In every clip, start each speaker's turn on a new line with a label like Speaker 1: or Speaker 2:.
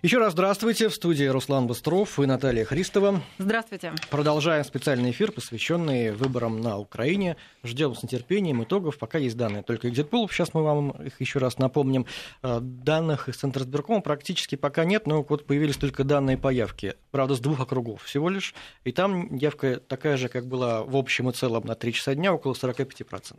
Speaker 1: Еще раз здравствуйте. В студии Руслан Быстров и Наталья Христова.
Speaker 2: Здравствуйте.
Speaker 1: Продолжаем специальный эфир, посвященный выборам на Украине. Ждем с нетерпением итогов. Пока есть данные только экзитпулов. Сейчас мы вам их еще раз напомним. Э, данных из Центра сберкома практически пока нет, но вот появились только данные по явке. Правда, с двух округов всего лишь. И там явка такая же, как была в общем и целом на 3 часа дня, около 45%.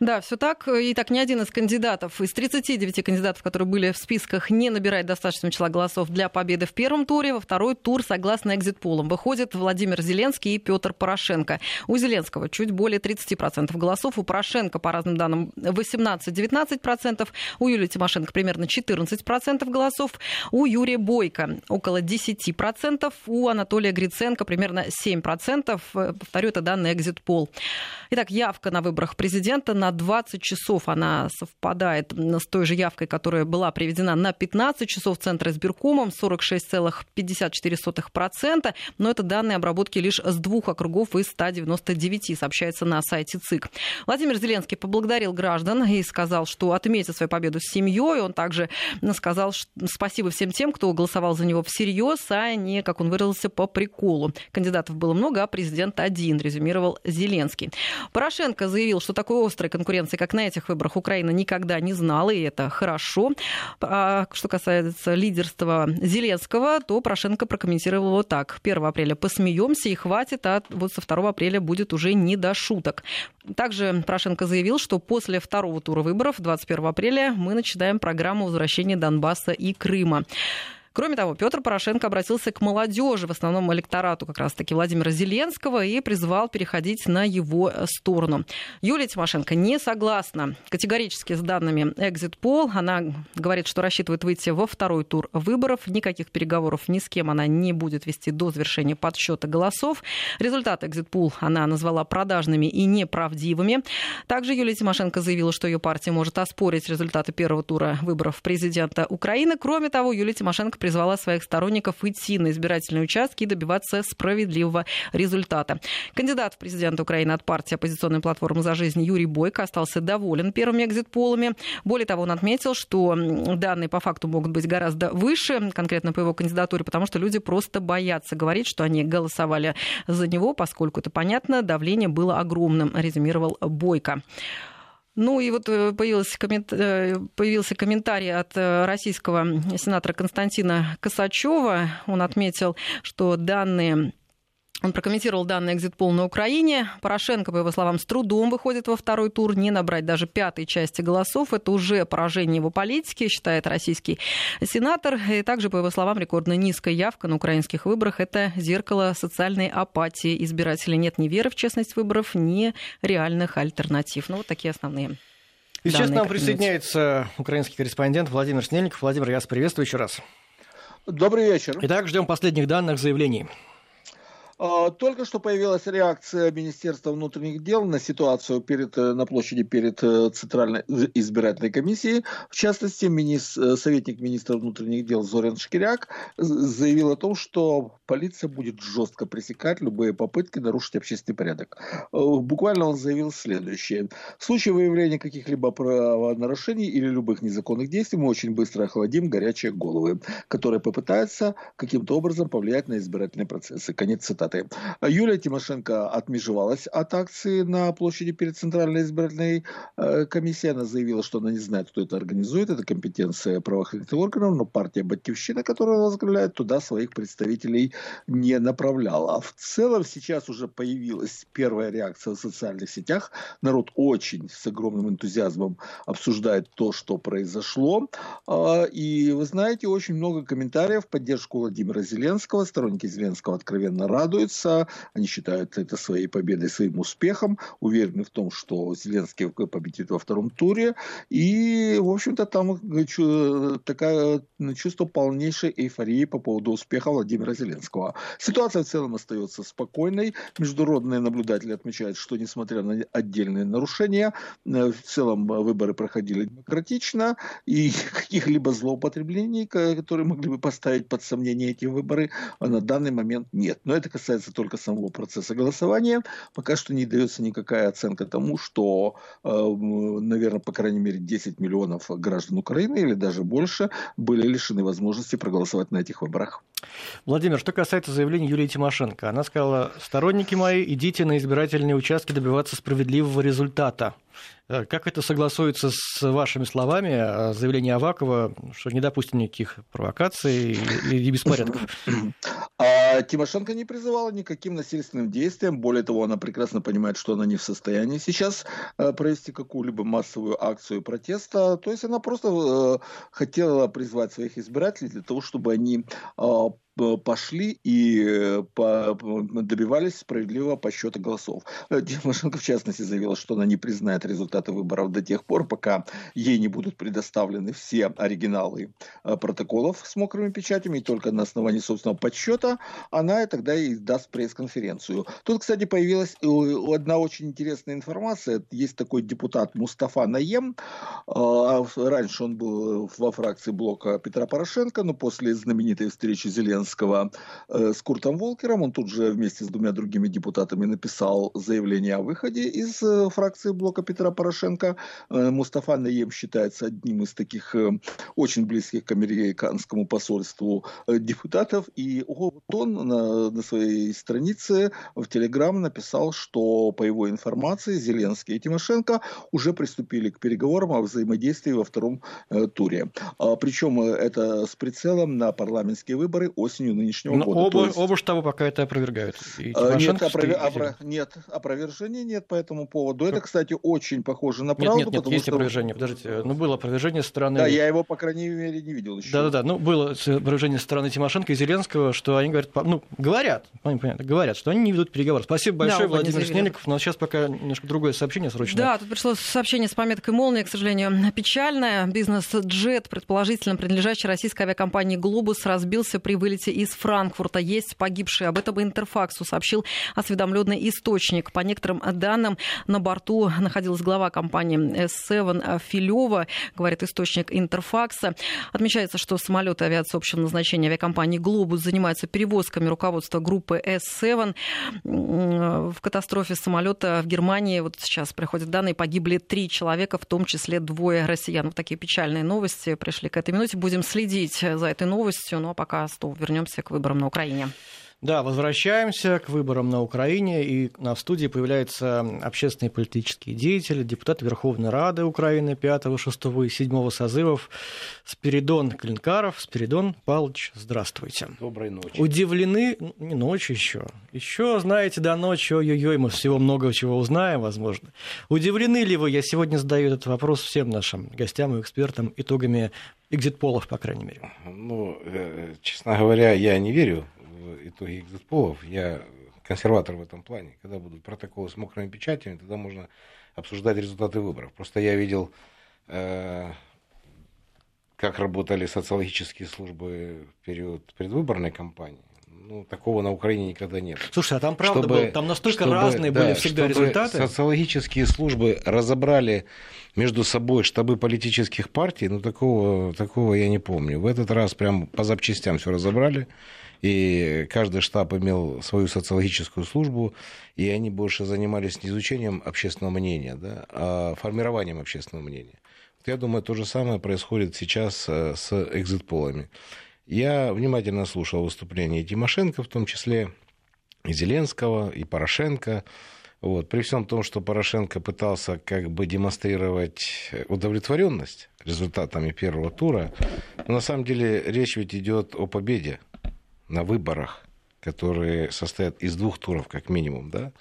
Speaker 2: Да, все так. И так ни один из кандидатов, из 39 кандидатов, которые были в списках, не набирает достаточного числа голосов для победы в первом туре. Во второй тур, согласно экзит-полам, выходят Владимир Зеленский и Петр Порошенко. У Зеленского чуть более 30% голосов, у Порошенко, по разным данным, 18-19%, у Юлии Тимошенко примерно 14% голосов, у Юрия Бойко около 10%, у Анатолия Гриценко примерно 7%. Повторю, это данные экзит-пол. Итак, явка на выборах президента на 20 часов. Она совпадает с той же явкой, которая была приведена на 15 часов Центра избиркомом, 46,54%. Но это данные обработки лишь с двух округов из 199, сообщается на сайте ЦИК. Владимир Зеленский поблагодарил граждан и сказал, что отметит свою победу с семьей. Он также сказал спасибо всем тем, кто голосовал за него всерьез, а не, как он выразился, по приколу. Кандидатов было много, а президент один, резюмировал Зеленский. Порошенко заявил, что такой острой конкуренции, как на этих выборах, Украина никогда не знала, и это хорошо. А что касается лидерства Зеленского, то Порошенко прокомментировал его так. 1 апреля посмеемся и хватит, а вот со 2 апреля будет уже не до шуток. Также Порошенко заявил, что после второго тура выборов 21 апреля мы начинаем программу возвращения Донбасса и Крыма. Кроме того, Петр Порошенко обратился к молодежи, в основном электорату как раз-таки Владимира Зеленского, и призвал переходить на его сторону. Юлия Тимошенко не согласна категорически с данными Exit Poll. Она говорит, что рассчитывает выйти во второй тур выборов. Никаких переговоров ни с кем она не будет вести до завершения подсчета голосов. Результаты Exit Poll она назвала продажными и неправдивыми. Также Юлия Тимошенко заявила, что ее партия может оспорить результаты первого тура выборов президента Украины. Кроме того, Юлия Тимошенко призвала своих сторонников идти на избирательные участки и добиваться справедливого результата. Кандидат в президент Украины от партии оппозиционной платформы «За жизнь» Юрий Бойко остался доволен первыми экзит-полами. Более того, он отметил, что данные по факту могут быть гораздо выше, конкретно по его кандидатуре, потому что люди просто боятся говорить, что они голосовали за него, поскольку это понятно, давление было огромным, резюмировал Бойко. Ну и вот э, появился, коммент... Э, появился комментарий от э, российского сенатора Константина Косачева. Он отметил, что данные он прокомментировал данный экзит-пол на Украине. Порошенко, по его словам, с трудом выходит во второй тур. Не набрать даже пятой части голосов. Это уже поражение его политики, считает российский сенатор. И также, по его словам, рекордно низкая явка на украинских выборах. Это зеркало социальной апатии избирателей. Нет ни веры в честность выборов, ни реальных альтернатив. Ну, вот такие основные
Speaker 1: и сейчас к нам присоединяется украинский корреспондент Владимир Снельников. Владимир, я вас приветствую еще раз.
Speaker 3: Добрый вечер.
Speaker 1: Итак, ждем последних данных заявлений.
Speaker 3: А, только что появилась реакция Министерства внутренних дел на ситуацию перед, э, на площади перед э, Центральной избирательной комиссией. В частности, министр, э, советник министра внутренних дел Зорин Шкиряк заявил о том, что полиция будет жестко пресекать любые попытки нарушить общественный порядок. Буквально он заявил следующее. В случае выявления каких-либо правонарушений или любых незаконных действий мы очень быстро охладим горячие головы, которые попытаются каким-то образом повлиять на избирательные процессы. Конец цитаты результаты. Юлия Тимошенко отмежевалась от акции на площади перед Центральной избирательной э, комиссией. Она заявила, что она не знает, кто это организует. Это компетенция правоохранительных органов, но партия «Батьковщина», которую она возглавляет, туда своих представителей не направляла. А в целом сейчас уже появилась первая реакция в социальных сетях. Народ очень с огромным энтузиазмом обсуждает то, что произошло. А, и вы знаете, очень много комментариев в поддержку Владимира Зеленского. Сторонники Зеленского откровенно радуются радуются, они считают это своей победой, своим успехом, уверены в том, что Зеленский победит во втором туре. И, в общем-то, там такая э, чувство полнейшей эйфории по поводу успеха Владимира Зеленского. Ситуация в целом остается спокойной. Международные наблюдатели отмечают, что, несмотря на отдельные нарушения, э, в целом выборы проходили демократично, и каких-либо злоупотреблений, которые могли бы поставить под сомнение эти выборы, на данный момент нет. Но это касается касается только самого процесса голосования, пока что не дается никакая оценка тому, что, наверное, по крайней мере, 10 миллионов граждан Украины или даже больше были лишены возможности проголосовать на этих выборах.
Speaker 1: Владимир, что касается заявления Юлии Тимошенко, она сказала, сторонники мои, идите на избирательные участки добиваться справедливого результата. Э, как это согласуется с вашими словами о заявлении Авакова, что не допустим никаких провокаций и беспорядков?
Speaker 3: А Тимошенко не призывала никаким насильственным действиям. Более того, она прекрасно понимает, что она не в состоянии сейчас э, провести какую-либо массовую акцию протеста. То есть она просто э, хотела призвать своих избирателей для того, чтобы они пошли и э, добивались справедливого подсчета голосов. Э, Тимошенко, в частности, заявила, что она не признает результаты выборов до тех пор, пока ей не будут предоставлены все оригиналы э, протоколов с мокрыми печатями, и только на основании собственного подсчета она тогда и даст пресс-конференцию. Тут, кстати, появилась одна очень интересная информация. Есть такой депутат Мустафа Наем. А, раньше он был во фракции блока Петра Порошенко, но после знаменитой встречи Зеленского Зеленского э, с Куртом Волкером. Он тут же вместе с двумя другими депутатами написал заявление о выходе из э, фракции блока Петра Порошенко. Э, Мустафа Наем считается одним из таких очень близких к американскому посольству депутатов. И вот он на, своей странице в Телеграм написал, что по его информации Зеленский и Тимошенко уже приступили к переговорам о взаимодействии во втором туре. А, причем это с прицелом на парламентские выборы осенью нынешнего Но года.
Speaker 1: Оба, есть... оба штаба пока это опровергают.
Speaker 3: А, нет, опровер... опро... нет, опровержения нет по этому поводу. Это, кстати, очень похоже на правду.
Speaker 1: Нет, нет, нет есть что... опровержение. Подождите, ну было опровержение стороны...
Speaker 3: Да, я его, по крайней мере, не видел еще.
Speaker 1: Да-да-да, ну было опровержение стороны Тимошенко и Зеленского, что они говорят, ну, говорят, понятно, говорят, что они не ведут переговоры. Спасибо большое, да, Владимир Снельников. Но сейчас пока немножко другое сообщение срочное.
Speaker 2: Да, тут пришло сообщение с пометкой «Молния», к сожалению, печальное. Бизнес-джет, предположительно принадлежащий российской авиакомпании «Глобус», разбился при вылете вылете из Франкфурта. Есть погибшие. Об этом Интерфаксу сообщил осведомленный источник. По некоторым данным, на борту находилась глава компании S7 Филева, говорит источник Интерфакса. Отмечается, что самолеты авиации общего назначения авиакомпании «Глобус» занимаются перевозками руководства группы S7. В катастрофе самолета в Германии, вот сейчас приходят данные, погибли три человека, в том числе двое россиян. Вот такие печальные новости пришли к этой минуте. Будем следить за этой новостью. Ну а пока снова вернемся к выборам на Украине.
Speaker 1: Да, возвращаемся к выборам на Украине, и на студии появляется общественный политический деятель, депутат Верховной Рады Украины 5, 6 и 7 созывов Спиридон Клинкаров. Спиридон Павлович, здравствуйте.
Speaker 4: Доброй ночи.
Speaker 1: Удивлены, не ночь еще, еще, знаете, до ночи, ой-ой-ой, мы всего много чего узнаем, возможно. Удивлены ли вы, я сегодня задаю этот вопрос всем нашим гостям и экспертам, итогами экзит-полов, по крайней мере?
Speaker 4: Ну, э, честно говоря, я не верю итоги экзит-полов. Я консерватор в этом плане. Когда будут протоколы с мокрыми печатями, тогда можно обсуждать результаты выборов. Просто я видел, э, как работали социологические службы в период предвыборной кампании. Ну, такого на Украине никогда нет.
Speaker 1: Слушай, а там правда чтобы, было, там настолько чтобы, разные да, были всегда результаты.
Speaker 4: Социологические службы разобрали между собой штабы политических партий, ну такого, такого я не помню. В этот раз прям по запчастям все разобрали и каждый штаб имел свою социологическую службу, и они больше занимались не изучением общественного мнения, да, а формированием общественного мнения. Я думаю, то же самое происходит сейчас э, с экзит-полами. Я внимательно слушал выступления Тимошенко, в том числе и Зеленского, и Порошенко. Вот. При всем том, что Порошенко пытался как бы демонстрировать удовлетворенность результатами первого тура, но на самом деле речь ведь идет о победе на выборах, которые состоят из двух туров как минимум, да,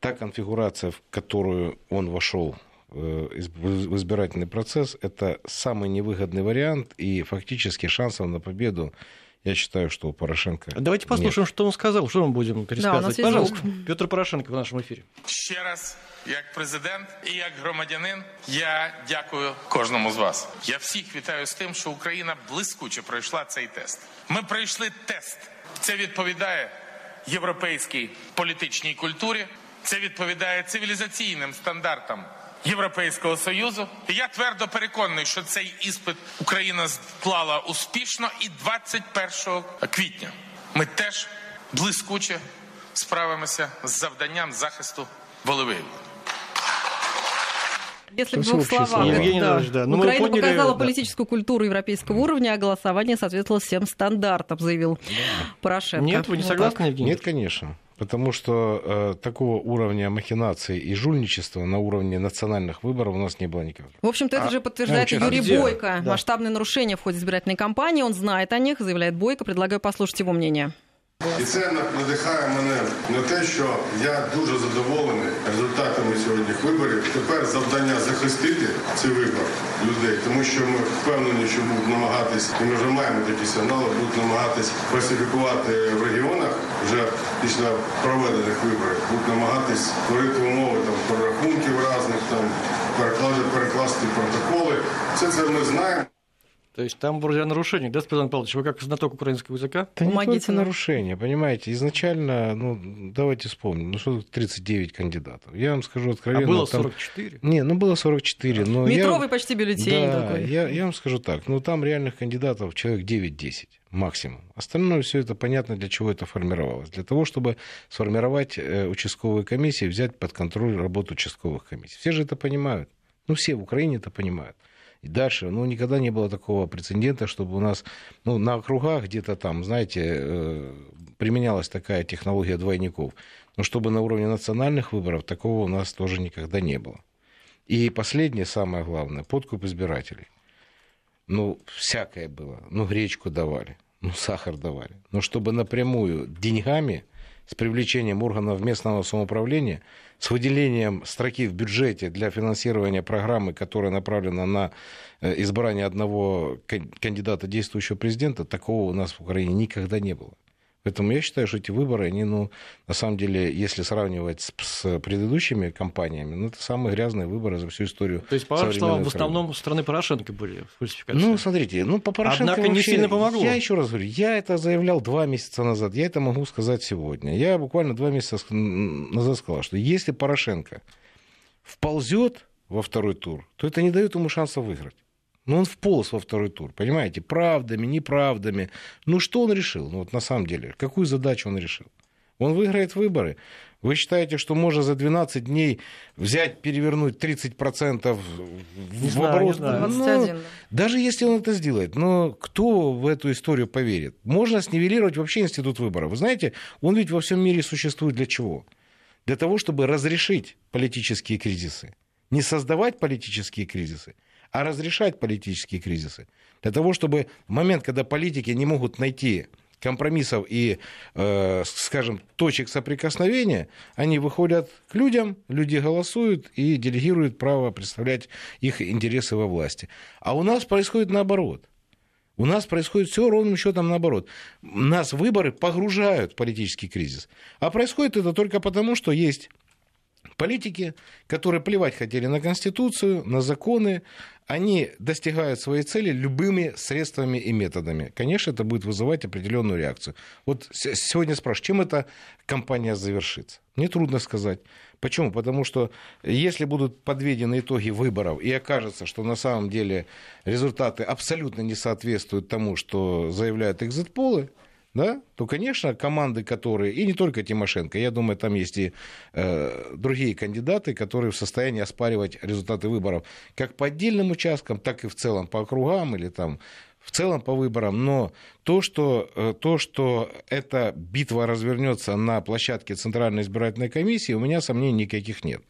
Speaker 4: та конфигурация, в которую он вошел э, в избирательный процесс, это самый невыгодный вариант, и фактически шансов на победу я считаю, что у Порошенко.
Speaker 1: Давайте послушаем, нет. что он сказал, что мы будем пересказывать. Да, Пожалуйста, Петр Порошенко в нашем эфире.
Speaker 5: Ще раз, як президент і як громадянин, я дякую кожному з вас. Я всіх вітаю з тим, що Україна блискуче пройшла цей тест. Ми пройшли тест. Це відповідає європейській політичній культурі. Це відповідає цивілізаційним стандартам Європейського союзу. І я твердо переконаний, що цей іспит Україна склала успішно, і 21 квітня ми теж блискуче справимося з завданням захисту волевиявлення.
Speaker 2: Если в
Speaker 4: Спасибо,
Speaker 2: двух словах.
Speaker 4: общество.
Speaker 1: Евгений
Speaker 2: да.
Speaker 1: Иванович, да. Ну, мы
Speaker 2: Украина
Speaker 1: поняли,
Speaker 2: показала
Speaker 1: да.
Speaker 2: политическую культуру европейского уровня, а голосование соответствовало всем стандартам, заявил Порошенко.
Speaker 1: Нет, вы не
Speaker 2: Вот
Speaker 1: согласны,
Speaker 2: так.
Speaker 1: Евгений?
Speaker 4: Нет, конечно. Потому что э, такого уровня махинации и жульничества на уровне национальных выборов у нас не было никогда.
Speaker 2: В общем-то, это
Speaker 4: А,
Speaker 2: же подтверждает и
Speaker 4: а
Speaker 2: Юрий
Speaker 1: где?
Speaker 2: Бойко.
Speaker 1: Да.
Speaker 2: Масштабные нарушения в ходе избирательной кампании. Он знает о них, заявляет Бойко. Предлагаю послушать его мнение.
Speaker 6: І це надихає мене на те, що я дуже задоволений результатами сьогоднішніх виборів. Тепер завдання захистити цей вибор людей, тому що ми впевнені, що будуть намагатись, і ми вже маємо такі сигнали, будуть намагатись фальсифікувати в регіонах вже після проведених виборів, будуть намагатись створити умови там прорахунків різних, там перекласти протоколи. Все це ми знаємо.
Speaker 1: То есть там вроде о нарушениях, да, Спиридон Павлович? Вы как знаток украинского языка?
Speaker 4: Это не
Speaker 2: Помогите
Speaker 4: только
Speaker 2: нам.
Speaker 4: нарушение, понимаете. Изначально, ну, давайте вспомним, ну, что тут 39 кандидатов. Я вам скажу
Speaker 1: А
Speaker 4: откровенно.
Speaker 1: было
Speaker 4: там-
Speaker 1: 44.
Speaker 4: Не, ну было 44, но я-
Speaker 2: Метровый почти бюллетень
Speaker 4: Да,
Speaker 2: такой.
Speaker 4: я, я вам скажу так, ну там реальных кандидатов человек 9-10 максимум. Остальное все это понятно, для чего это формировалось. Для того, чтобы сформировать э, участковые комиссии, взять под контроль работу участковых комиссий. Все же это понимают. Ну, все в Украине это понимают. И дальше, ну, никогда не было такого прецедента, чтобы у нас, ну, на округах где-то там, знаете, э, применялась такая технология двойников. Но чтобы на уровне национальных выборов такого у нас тоже никогда не было. И последнее, самое главное, подкуп избирателей. Ну, всякое было. Ну, гречку давали, ну, сахар давали. Но чтобы напрямую деньгами, с привлечением органов местного самоуправления, с выделением строки в бюджете для финансирования программы, которая направлена на э, избрание одного кан- кандидата действующего президента, такого у нас в Украине никогда не было. Поэтому я считаю, что эти выборы, они, ну, на самом деле, если сравнивать с, с предыдущими кампаниями, ну, это самые грязные выборы за всю историю.
Speaker 1: То есть, по вашим словам, в основном страны Порошенко были в фальсификации.
Speaker 4: Ну, смотрите, ну, по Порошенко
Speaker 1: Однако не
Speaker 4: вообще-
Speaker 1: сильно помогло.
Speaker 4: Я еще раз говорю, я это заявлял два месяца назад, я это могу сказать сегодня. Я буквально два месяца назад сказал, что если Порошенко вползет во второй тур, то это не дает ему шанса выиграть. Но он вполз во второй тур, понимаете, правдами, неправдами. Ну, что он решил? Ну, вот на самом деле, какую задачу он решил? Он выиграет выборы. Вы считаете, что можно за 12 дней взять, перевернуть 30% в
Speaker 1: Не
Speaker 4: в
Speaker 1: знаю,
Speaker 4: оборот?
Speaker 1: не знаю.
Speaker 4: Ну,
Speaker 2: 21, да.
Speaker 4: даже если он это сделает, но кто в эту историю поверит? Можно снивелировать вообще институт выборов. Вы знаете, он ведь во всем мире существует для чего? Для того, чтобы разрешить политические кризисы. Не создавать политические кризисы, а разрешать политические кризисы. Для того, чтобы в момент, когда политики не могут найти компромиссов и, э, скажем, точек соприкосновения, они выходят к людям, люди голосуют и делегируют право представлять их интересы во власти. А у нас происходит наоборот. У нас происходит все ровным счетом наоборот. Нас выборы погружают в политический кризис. А происходит это только потому, что есть политики, которые плевать хотели на Конституцию, на законы, они достигают своей цели любыми средствами и методами. Конечно, это будет вызывать определенную реакцию. Вот сегодня спрашиваю, чем эта кампания завершится? Мне трудно сказать. Почему? Потому что если будут подведены итоги выборов и окажется, что на самом деле результаты абсолютно не соответствуют тому, что заявляют экзит-полы, да, то, конечно, команды, которые, и не только Тимошенко, я думаю, там есть и э, другие кандидаты, которые в состоянии оспаривать результаты выборов как по отдельным участкам, так и в целом по округам или там в целом по выборам, но то, что, э, то, что эта битва развернется на площадке Центральной избирательной комиссии, у меня сомнений никаких нет.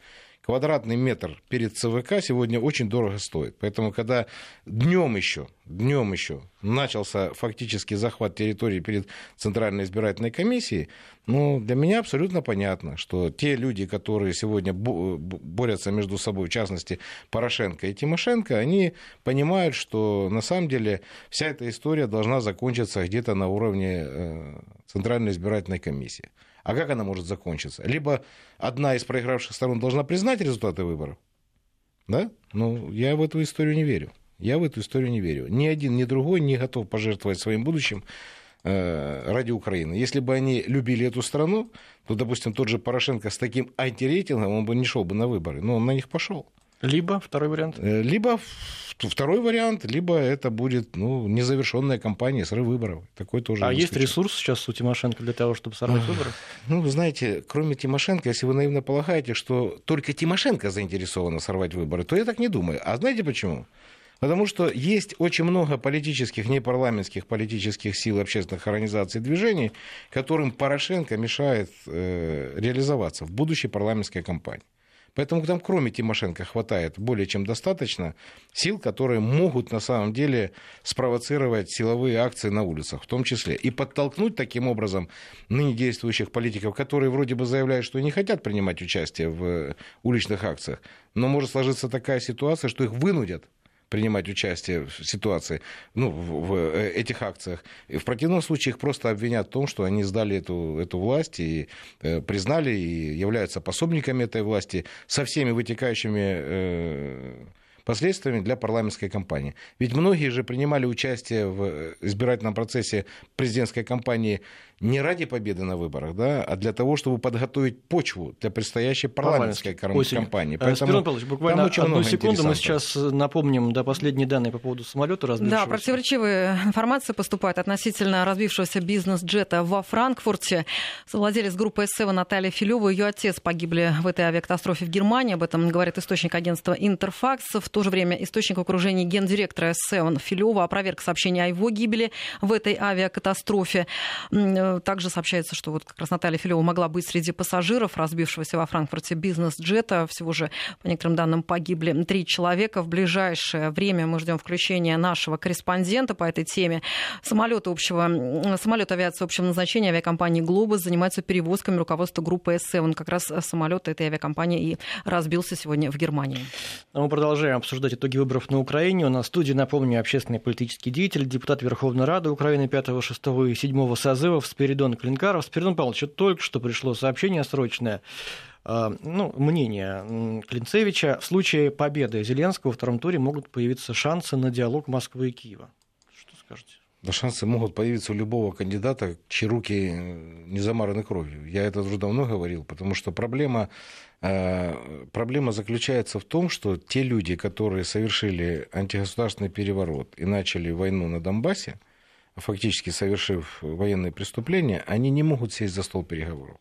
Speaker 4: Квадратный метр перед ЦВК сегодня очень дорого стоит. Поэтому, когда днем еще, днем еще начался фактически захват территории перед Центральной избирательной комиссией, ну, для меня абсолютно понятно, что те люди, которые сегодня бо- борются между собой, в частности, Порошенко и Тимошенко, они понимают, что на самом деле вся эта история должна закончиться где-то на уровне э, Центральной избирательной комиссии. А как она может закончиться? Либо одна из проигравших сторон должна признать результаты выборов, да? Ну, я в эту историю не верю. Я в эту историю не верю. Ни один, ни другой не готов пожертвовать своим будущим э, ради Украины. Если бы они любили эту страну, то, допустим, тот же Порошенко с таким антирейтингом, он бы не шел бы на выборы. Но он на них пошел.
Speaker 1: Либо второй вариант.
Speaker 4: Э, либо второй вариант, либо это будет ну, незавершенная кампания, срыв выборов. Такой тоже
Speaker 1: а есть ресурс сейчас у Тимошенко для того, чтобы сорвать выборы?
Speaker 4: Ну, вы знаете, кроме Тимошенко, если вы наивно полагаете, что только Тимошенко заинтересована сорвать выборы, то я так не думаю. А знаете почему? Потому что есть очень много политических, непарламентских политических сил, общественных организаций, движений, которым Порошенко мешает э, реализоваться в будущей парламентской кампании. Поэтому там кроме Тимошенко хватает более чем достаточно сил, которые могут на самом деле спровоцировать силовые акции на улицах, в том числе. И подтолкнуть таким образом ныне действующих политиков, которые вроде бы заявляют, что не хотят принимать участие в уличных акциях, но может сложиться такая ситуация, что их вынудят принимать участие в ситуации, ну, в, э, этих акциях. И в противном случае их просто обвинят в том, что они сдали эту, эту власть и э, признали и являются пособниками этой власти со всеми вытекающими э, последствиями для парламентской кампании. Ведь многие же принимали участие в избирательном процессе президентской кампании не ради победы на выборах, да, а для того, чтобы подготовить почву для предстоящей парламентской кампании.
Speaker 1: Э, Поэтому Спирон Павлович, буквально одну секунду мы сейчас напомним да, последние данные по поводу самолета разбившегося.
Speaker 2: Да, противоречивая информация поступает относительно разбившегося бизнес-джета во Франкфурте. Владелец группы S7 Наталья Филева и ее отец погибли в этой авиакатастрофе в Германии. Об этом говорит источник агентства Интерфакс. В то же время источник в окружении гендиректора S7 Филева опроверг сообщение о его гибели в этой авиакатастрофе также сообщается, что вот как раз Наталья Филева могла быть среди пассажиров разбившегося во Франкфурте бизнес-джета. Всего же, по некоторым данным, погибли три человека. В ближайшее время мы ждем включения нашего корреспондента по этой теме. Самолет, общего, самолет авиации общего назначения авиакомпании «Глобус» занимается перевозками руководства группы S7. Как раз самолет этой авиакомпании и разбился сегодня в Германии.
Speaker 1: А мы продолжаем обсуждать итоги выборов на Украине. У нас в студии, напомню, общественный политический деятель, депутат Верховной Рады Украины 5, 6 и 7 созывов Спиридон Клинкаров. Спиридон Павлович, только что пришло сообщение срочное а, ну, мнение Клинцевича. В случае победы Зеленского во втором туре могут появиться шансы на диалог Москвы и Киева. Что скажете?
Speaker 4: Да шансы могут появиться у любого кандидата, чьи руки не замараны кровью. Я это уже давно говорил, потому что проблема, э, проблема заключается в том, что те люди, которые совершили антигосударственный переворот и начали войну на Донбассе, фактически совершив военные преступления, они не могут сесть за стол переговоров.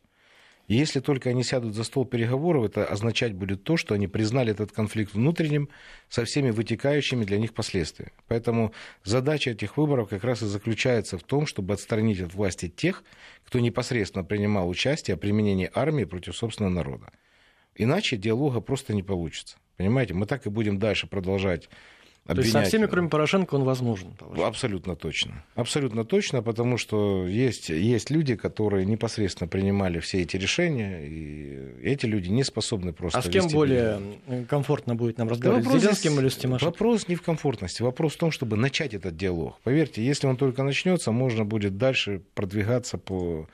Speaker 4: И если только они сядут за стол переговоров, это означать будет то, что они признали этот конфликт внутренним со всеми вытекающими для них последствиями. Поэтому задача этих выборов как раз и заключается в том, чтобы отстранить от власти тех, кто непосредственно принимал участие в применении армии против собственного народа. Иначе диалога просто не получится. Понимаете, мы так и будем дальше продолжать
Speaker 1: Обвинять... То есть со всеми, кроме Порошенко, он возможен?
Speaker 4: Абсолютно точно. Абсолютно точно, потому что есть, есть люди, которые непосредственно принимали все эти решения, и эти люди не способны просто...
Speaker 1: А с кем более комфортно будет нам разговаривать, да с Зеленским или с Тимошенко?
Speaker 4: Вопрос не в комфортности, вопрос в том, чтобы начать этот диалог. Поверьте, если он только начнется, можно будет дальше продвигаться по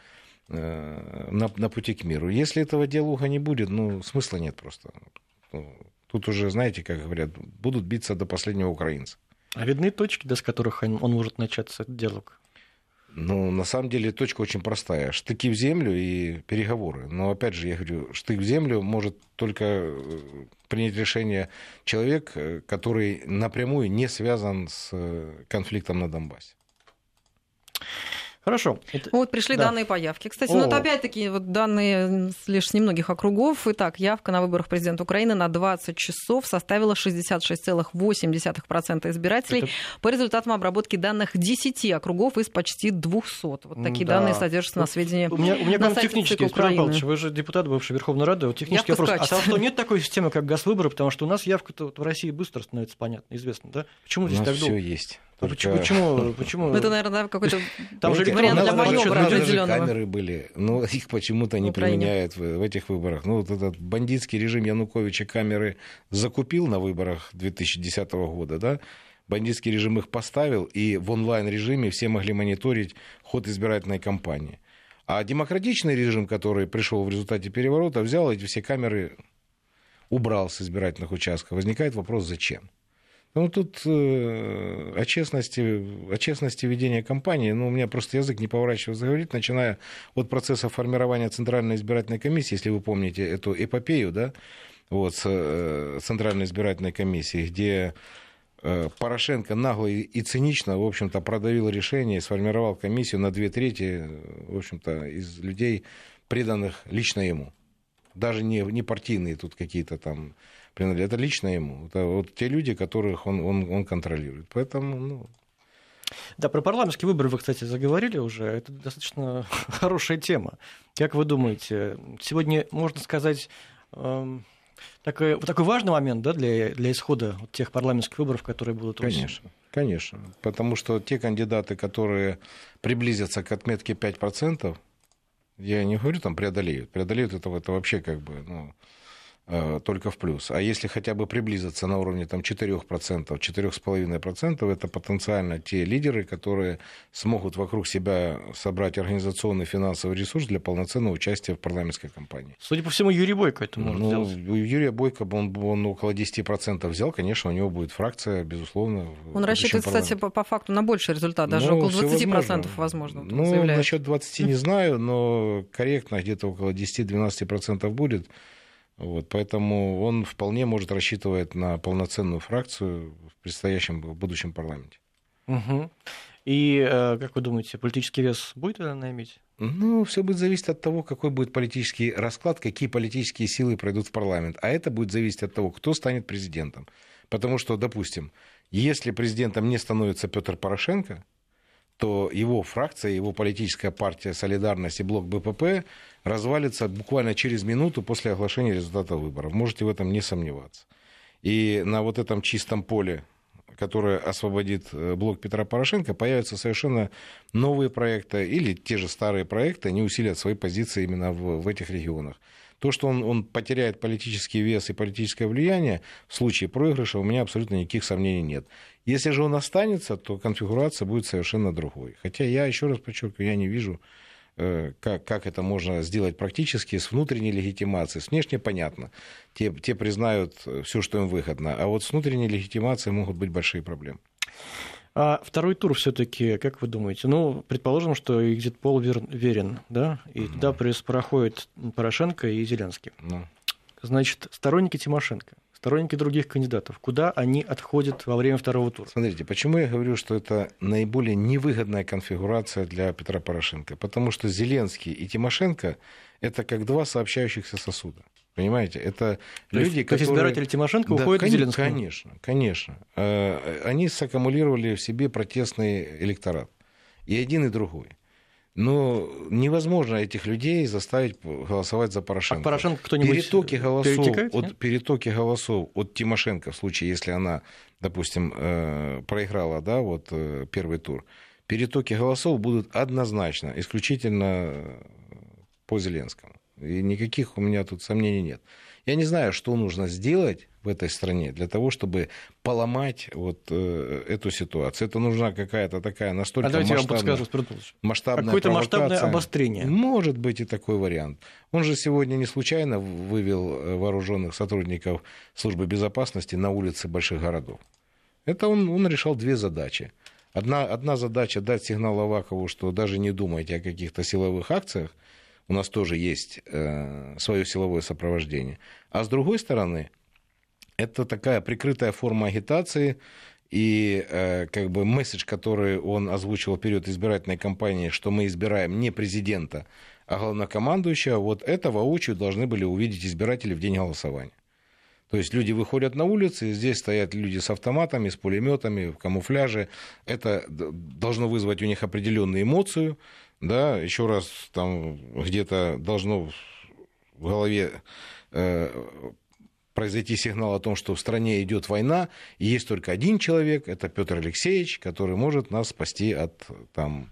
Speaker 4: э, на, на пути к миру. Если этого диалога не будет, ну, смысла нет просто. Тут уже, знаете, как говорят, будут биться до последнего украинца.
Speaker 1: А видны точки, до с которых он может начаться диалог?
Speaker 4: Ну, на самом деле, точка очень простая. Штыки в землю и переговоры. Но, опять же, я говорю, штык в землю может только э, принять решение человек, э, который напрямую не связан с э, конфликтом на Донбассе.
Speaker 2: Хорошо. Это... Вот пришли да. данные по явке. Кстати, О. ну это опять-таки вот данные лишь с немногих округов. Итак, явка на выборах президента Украины на 20 часов составила 66,8% избирателей это... по результатам обработки данных 10 округов из почти 200. Вот такие да. данные содержатся на сведении
Speaker 1: У меня, у меня на технический вопрос. Вы же депутат бывший Верховной Рады. Вот технический явка вопрос. Скачет. А что нет такой системы, как газ-выборы? Потому что у нас явка-то в России быстро становится понятно, известно. Да?
Speaker 4: Почему здесь так долго? все есть.
Speaker 1: Ну, Только... Почему? Почему?
Speaker 2: Ну, это, наверное, какой-то Там же вариант для маневра
Speaker 4: определенного. камеры были, но их почему-то не применяют в, в этих выборах. Ну, вот этот бандитский режим Януковича камеры закупил на выборах 2010 года, да? Бандитский режим их поставил, и в онлайн-режиме все могли мониторить ход избирательной кампании. А демократичный режим, который пришел в результате переворота, взял эти все камеры, убрал с избирательных участков. Возникает вопрос, зачем? Ну, тут э, о, честности, о честности ведения кампании, ну, у меня просто язык не поворачивается говорить, начиная от процесса формирования Центральной избирательной комиссии, если вы помните эту эпопею, да, вот, с Центральной избирательной комиссией, где Порошенко нагло и цинично, в общем-то, продавил решение и сформировал комиссию на две трети, в общем-то, из людей, преданных лично ему. Даже не, не партийные тут какие-то там принадлежат, это лично ему. Это вот те люди, которых он, он, он контролирует. Поэтому, ну,
Speaker 1: да, про парламентские выборы вы, кстати, заговорили уже. Это достаточно хорошая тема. Как вы думаете, сегодня, можно сказать, эм, такой, такой важный момент да, для, для исхода вот тех парламентских выборов, которые будут
Speaker 4: Конечно, конечно. Потому что те кандидаты, которые приблизятся к отметке 5%, я не говорю, там преодолеют. Преодолеют это, это вообще как бы, ну, только в плюс. А если хотя бы приблизиться на уровне там, 4%, 4,5%, это потенциально те лидеры, которые смогут вокруг себя собрать организационный финансовый ресурс для полноценного участия в парламентской кампании.
Speaker 1: Судя по всему, Юрий Бойко это может ну, сделать. У
Speaker 4: Юрия Бойко он, он около 10% взял, конечно, у него будет фракция, безусловно.
Speaker 2: Он рассчитывает, кстати, по, по факту на больший результат, даже ну, около 20% возможно. возможно
Speaker 4: ну, насчет 20 не знаю, но корректно где-то около 10-12% будет. Вот, поэтому он вполне может рассчитывать на полноценную фракцию в предстоящем в будущем парламенте.
Speaker 1: Угу. И, э, как вы думаете, политический вес будет она иметь?
Speaker 4: Ну, все будет зависеть от того, какой будет политический расклад, какие политические силы пройдут в парламент. А это будет зависеть от того, кто станет президентом. Потому что, допустим, если президентом не становится Петр Порошенко, то его фракция, его политическая партия «Солидарность» и блок БПП развалится буквально через минуту после оглашения результатов выборов. Можете в этом не сомневаться. И на вот этом чистом поле, которое освободит э, блок Петра Порошенко, появятся совершенно новые проекты или те же старые проекты, они усилят свои позиции именно в, в этих регионах. То, что он, он потеряет политический вес и политическое влияние в случае проигрыша, у меня абсолютно никаких сомнений нет. Если же он останется, то конфигурация будет совершенно другой. Хотя я еще раз подчеркиваю, я не вижу Э, как, как это можно сделать практически с внутренней легитимацией. С внешней понятно. Те, те признают все, что им выгодно. А вот с внутренней легитимацией могут быть большие проблемы.
Speaker 1: А второй тур все-таки, как вы думаете? Ну, предположим, что экзит пол верен, да? И mm туда проходит Порошенко и Зеленский. Mm. Значит, сторонники Тимошенко сторонники других кандидатов, куда они отходят во время второго тура.
Speaker 4: Смотрите, почему я говорю, что это наиболее невыгодная конфигурация для Петра Порошенко? Потому что Зеленский и Тимошенко – это как два сообщающихся сосуда. Понимаете, это
Speaker 1: то
Speaker 4: люди,
Speaker 1: есть, которые... То избиратели Тимошенко да, уходят
Speaker 4: конечно,
Speaker 1: Зеленскому?
Speaker 4: Конечно, конечно. Э, они саккумулировали в себе протестный электорат. И один, и другой. Но невозможно этих людей заставить голосовать за Порошенко.
Speaker 1: А Порошенко кто-нибудь
Speaker 4: перетоки голосов, от, перетоки голосов от Тимошенко, в случае, если она, допустим, э, проиграла да, вот, э, первый тур, перетоки голосов будут однозначно, исключительно по Зеленскому. И никаких у меня тут сомнений нет. Я не знаю, что нужно сделать в этой стране для того, чтобы поломать вот э, эту ситуацию. Это нужна какая-то такая настолько а масштабная, масштабная
Speaker 1: Какое-то масштабное обострение.
Speaker 4: Может быть и такой вариант. Он же сегодня не случайно вывел э, вооруженных сотрудников службы безопасности на улицы больших городов. Это он, он решал две задачи. Одна, одна задача дать сигнал Авакову, что даже не думайте о каких-то силовых акциях, у нас тоже есть э, свое силовое сопровождение. А с другой стороны, это такая прикрытая форма агитации, и э, как бы месседж, который он озвучивал в период избирательной кампании, что мы избираем не президента, а главнокомандующего, вот это воочию должны были увидеть избиратели в день голосования. То есть люди выходят на улицы, здесь стоят люди с автоматами, с пулеметами, в камуфляже. Это должно вызвать у них определенную эмоцию, да, еще раз там где-то должно в голове э, произойти сигнал о том, что в стране идет война, и есть только один человек, это Петр Алексеевич, который может нас спасти от там,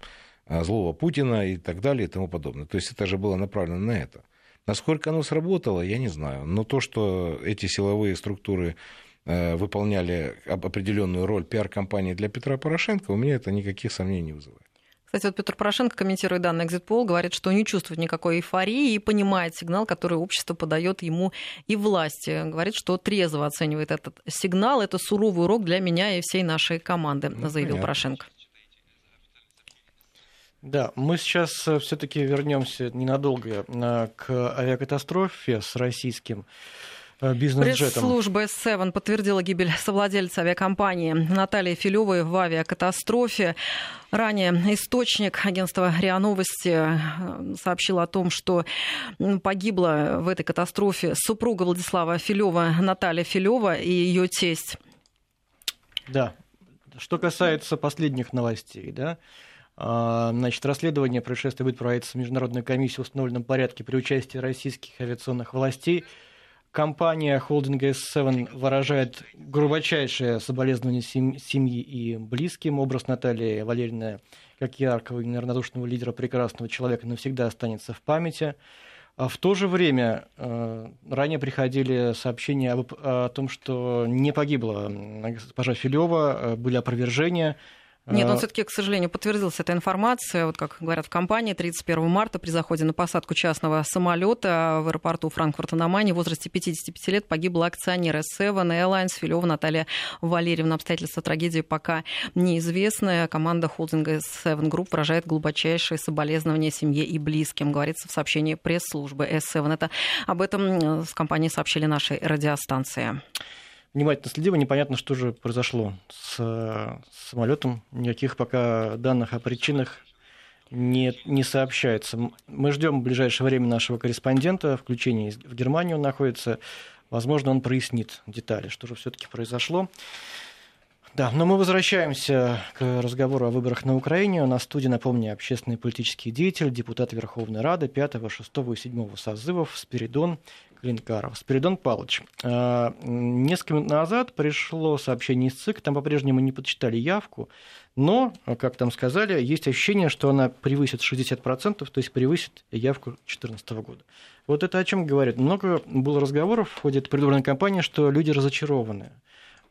Speaker 4: злого Путина и так далее и тому подобное. То есть это же было направлено на это. Насколько оно сработало, я не знаю. Но то, что эти силовые структуры э, выполняли определенную роль пиар-компании для Петра Порошенко, у меня это никаких сомнений не вызывает.
Speaker 2: Кстати, вот Петр Порошенко, комментируя данный экзит-пол, говорит, что не чувствует никакой эйфории и понимает сигнал, который общество подает ему и власти. Говорит, что трезво оценивает этот сигнал. Это суровый урок для меня и всей нашей команды, ну, заявил понятно. Порошенко.
Speaker 1: Да, мы сейчас э, все-таки вернемся ненадолго э, к авиакатастрофе с российским.
Speaker 2: Пресс-служба S7 подтвердила гибель совладельца авиакомпании Натальи Филевой в авиакатастрофе. Ранее источник агентства РИА Новости сообщил о том, что погибла в этой катастрофе супруга Владислава Филева Наталья Филева и ее тесть.
Speaker 1: Да. Что касается последних новостей, да, а, Значит, расследование происшествия будет проводиться в Международной комиссии в установленном порядке при участии российских авиационных властей. Компания холдинга S7 выражает глубочайшее соболезнование семьи и близким. Образ Натальи Валерьевны, как яркого и неравнодушного лидера, прекрасного человека, навсегда останется в памяти. А в то же время э, ранее приходили сообщения об, о том, что не погибла госпожа Филева, э, были опровержения.
Speaker 2: Нет, он а, все-таки, к сожалению, подтвердилась эта информация. Вот как говорят в компании, 31 марта при заходе на посадку частного самолета в аэропорту Франкфурта на Майне в возрасте 55 лет погибла акционер S7 Airlines Филева Наталья Валерьевна. Обстоятельства трагедии пока неизвестны. Команда холдинга S7 Group выражает глубочайшие соболезнования семье и близким, говорится в сообщении пресс-службы S7. Это об этом с компанией сообщили нашей радиостанции
Speaker 1: внимательно следим, непонятно, что же произошло с, самолетом. Никаких пока данных о причинах не, не сообщается. Мы ждем в ближайшее время нашего корреспондента, включение в Германию находится. Возможно, он прояснит детали, что же все-таки произошло. Да, но мы возвращаемся к разговору о выборах на Украине. В студии, напомню, общественный политический деятель, депутат Верховной Рады 5, 6 и 7 созывов Спиридон Клинкаров. Спиридон Павлович, а, несколько минут назад пришло сообщение из ЦИК, там по-прежнему не подсчитали явку, но, как там сказали, есть ощущение, что она превысит 60%, то есть превысит явку 2014 года. Вот это о чем говорит? Много было разговоров в ходе предвыборной кампании, что люди разочарованы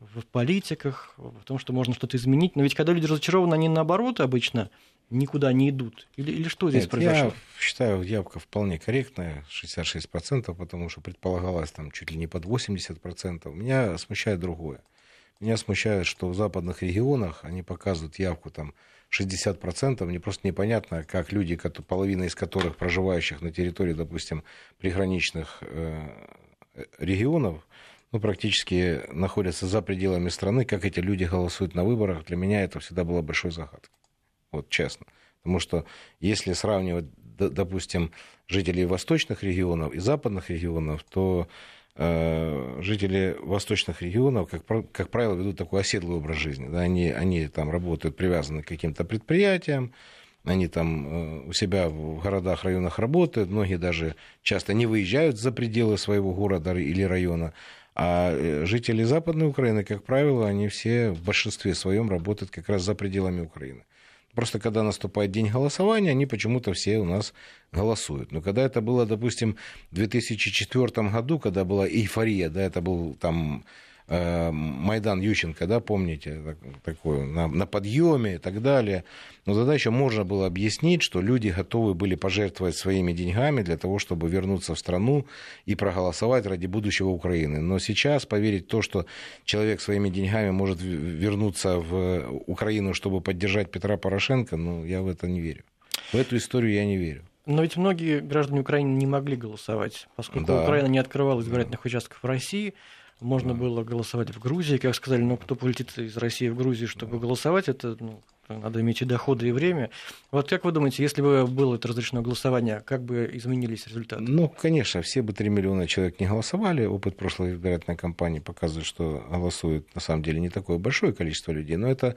Speaker 1: в политиках, в том, что можно что-то изменить. Но ведь когда люди разочарованы, они наоборот обычно никуда не идут. Или, или что здесь Нет, произошло?
Speaker 4: Я считаю, явка вполне корректная, 66%, потому что предполагалось там чуть ли не под 80%. Меня смущает другое. Меня смущает, что в западных регионах они показывают явку там 60%. Мне просто непонятно, как люди, половина из которых проживающих на территории, допустим, приграничных э, регионов, ну, практически находятся за пределами страны, как эти люди голосуют на выборах, для меня это всегда было большой загадкой. Вот честно. Потому что если сравнивать, допустим, жителей восточных регионов и западных регионов, то э, жители восточных регионов, как, как правило, ведут такой оседлый образ жизни. Да? Они, они там работают привязаны к каким-то предприятиям, они там э, у себя в городах, районах работают, многие даже часто не выезжают за пределы своего города или района. А э, жители Западной Украины, как правило, они все в большинстве своем работают как раз за пределами Украины. Просто когда наступает день голосования, они почему-то все у нас голосуют. Но когда это было, допустим, в 2004 году, когда была эйфория, да, это был там Майдан Ющенко, да, помните, такой, на, на подъеме и так далее. Но тогда еще можно было объяснить, что люди готовы были пожертвовать своими деньгами для того, чтобы вернуться в страну и проголосовать ради будущего Украины. Но сейчас поверить в то, что человек своими деньгами может вернуться в Украину, чтобы поддержать Петра Порошенко, ну, я в это не верю. В эту историю я не верю.
Speaker 1: Но ведь многие граждане Украины не могли голосовать, поскольку да. Украина не открывала избирательных да. участков в России. Можно было голосовать в Грузии, как сказали, но кто полетит из России в Грузию, чтобы голосовать, это ну, надо иметь и доходы, и время. Вот как вы думаете, если бы было это разрешено голосование, как бы изменились результаты?
Speaker 4: Ну, конечно, все бы 3 миллиона человек не голосовали. Опыт прошлой избирательной кампании показывает, что голосует на самом деле не такое большое количество людей, но это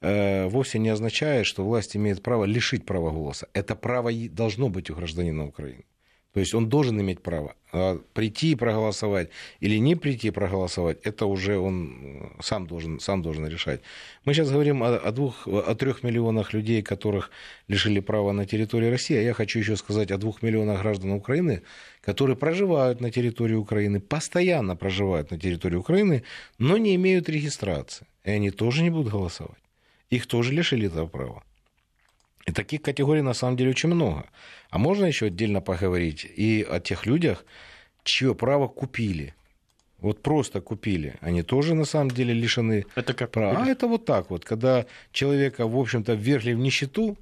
Speaker 4: э, вовсе не означает, что власть имеет право лишить права голоса. Это право должно быть у гражданина Украины. То есть он должен иметь право. А прийти и проголосовать или не прийти и проголосовать, это уже он э, сам должен, сам должен решать. Мы сейчас говорим о, о, двух, о трех миллионах людей, которых лишили права на территории России. А я хочу еще сказать о двух миллионах граждан Украины, которые проживают на территории Украины, постоянно проживают на территории Украины, но не имеют регистрации. И они тоже не будут голосовать. Их тоже лишили этого права. И таких категорий на самом деле очень много. А можно еще отдельно поговорить и о тех людях, чье право купили. Вот просто купили. Они тоже на самом деле лишены
Speaker 1: это как
Speaker 4: права. А это вот так вот, когда человека, в общем-то, ввергли в нищету,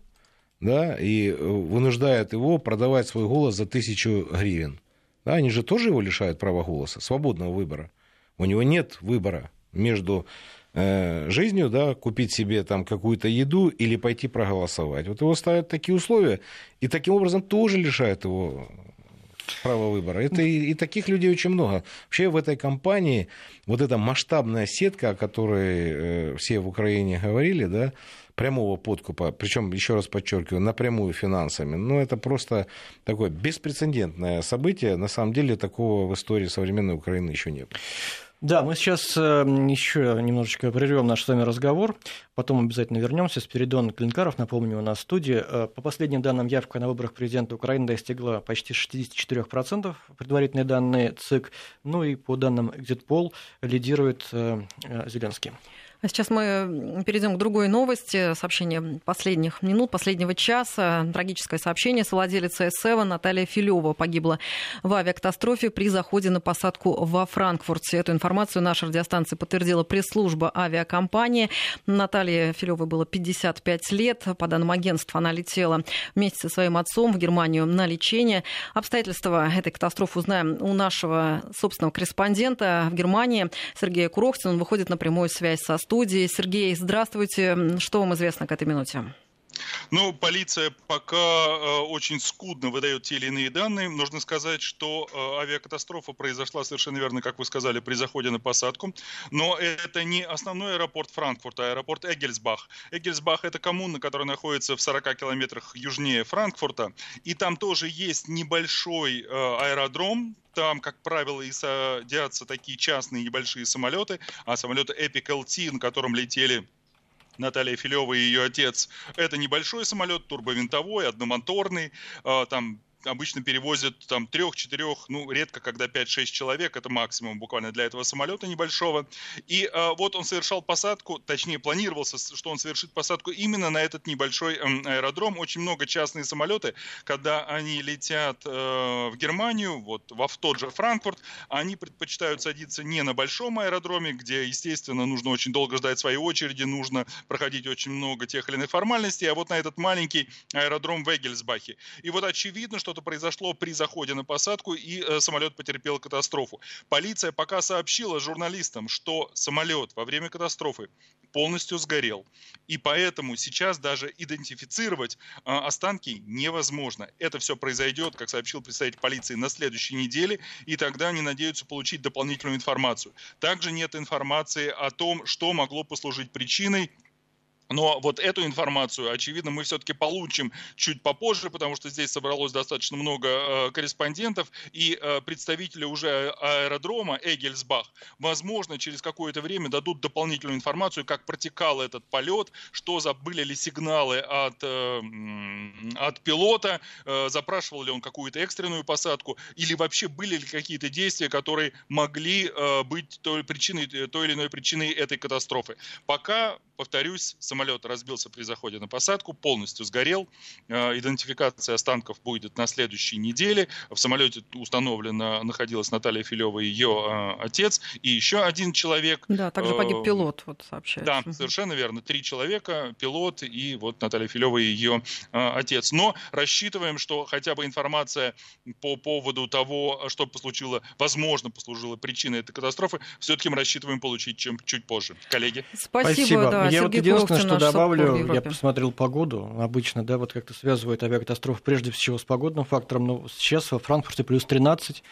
Speaker 4: да, и э, вынуждают его продавать свой голос за тысячу гривен. Да, они же тоже его лишают права голоса, свободного выбора. У него нет выбора между жизнью, да, купить себе там какую-то еду или пойти проголосовать. Вот его ставят такие условия, и таким образом тоже лишают его права выбора. Это и, и таких людей очень много. Вообще в этой кампании вот эта масштабная сетка, о которой э, все в Украине говорили, да, прямого подкупа, причем, еще раз подчеркиваю, напрямую финансами, ну, это просто такое беспрецедентное событие. На самом деле такого в истории современной Украины еще нет.
Speaker 1: Да, мы сейчас эм, еще немножечко прервем наш с вами разговор, потом обязательно вернемся. Спиридон Клинкаров, напомню, у нас в студии. Э, по последним данным, явка на выборах президента Украины достигла почти 64%, предварительные данные ЦИК. Ну и по данным Экзитпол лидирует э, э, Зеленский.
Speaker 2: Сейчас мы перейдем к другой новости. Сообщение последних минут, последнего часа. Трагическое сообщение. Совладелица С-7 Наталья Филева погибла в авиакатастрофе при заходе на посадку во Франкфурте. Эту информацию наша радиостанция подтвердила пресс-служба авиакомпании. Наталье Филевой было 55 лет. По данным агентства, она летела вместе со своим отцом в Германию на лечение. Обстоятельства этой катастрофы узнаем у нашего собственного корреспондента в Германии Сергея Курохтина. Он выходит на прямую связь со студии. Сергей, здравствуйте. Что вам известно к этой минуте?
Speaker 7: Ну, полиция пока э, очень скудно выдает те или иные данные. Нужно сказать, что э, авиакатастрофа произошла совершенно верно, как вы сказали, при заходе на посадку. Но это не основной аэропорт Франкфурта, а аэропорт Эгельсбах. Эгельсбах – это коммуна, которая находится в 40 километрах южнее Франкфурта. И там тоже есть небольшой э, аэродром, там, как правило, и садятся такие частные небольшие самолеты, а самолеты Epic LT, на котором летели Наталья Филева и ее отец. Это небольшой самолет, турбовинтовой, одномоторный, а, там обычно перевозят там трех-четырех, ну, редко, когда 5-6 человек, это максимум буквально для этого самолета небольшого. И э, вот он совершал посадку, точнее, планировался, что он совершит посадку именно на этот небольшой э, аэродром. Очень много частные самолеты, когда они летят э, в Германию, вот в, в тот же Франкфурт, они предпочитают садиться не на большом аэродроме, где, естественно, нужно очень долго ждать своей очереди, нужно проходить очень много тех или иных формальностей, а вот на этот маленький аэродром в Эгельсбахе. И вот очевидно, что что-то произошло при заходе на посадку, и э, самолет потерпел катастрофу. Полиция пока сообщила журналистам, что самолет во время катастрофы полностью сгорел. И поэтому сейчас даже идентифицировать э, останки невозможно. Это все произойдет, как сообщил представитель полиции, на следующей неделе, и тогда они надеются получить дополнительную информацию. Также нет информации о том, что могло послужить причиной но вот эту информацию, очевидно, мы все-таки получим чуть попозже, потому что здесь собралось достаточно много э, корреспондентов и э, представители уже аэродрома Эгельсбах, возможно, через какое-то время дадут дополнительную информацию, как протекал этот полет, что забыли ли сигналы от, э, от пилота, э, запрашивал ли он какую-то экстренную посадку, или вообще были ли какие-то действия, которые могли э, быть той, причиной, той или иной причиной этой катастрофы. Пока, повторюсь, самолет разбился при заходе на посадку, полностью сгорел. Э, идентификация останков будет на следующей неделе. В самолете установлена, находилась Наталья Филева и ее э, отец, и еще один человек.
Speaker 2: Да, также погиб э, пилот, вот сообщается.
Speaker 7: Да, совершенно верно. Три человека, пилот и вот Наталья Филева и ее отец. Но рассчитываем, что хотя бы информация по поводу того, что послужило, возможно, послужило причиной этой катастрофы, все-таки мы рассчитываем получить чем чуть позже. Коллеги.
Speaker 1: Спасибо, Спасибо. да. Я Сергей вот единственное, что добавлю, я посмотрел погоду. Обычно, да, вот как-то связывают авиакатастрофу прежде всего с погодным фактором. Но сейчас во Франкфурте плюс 13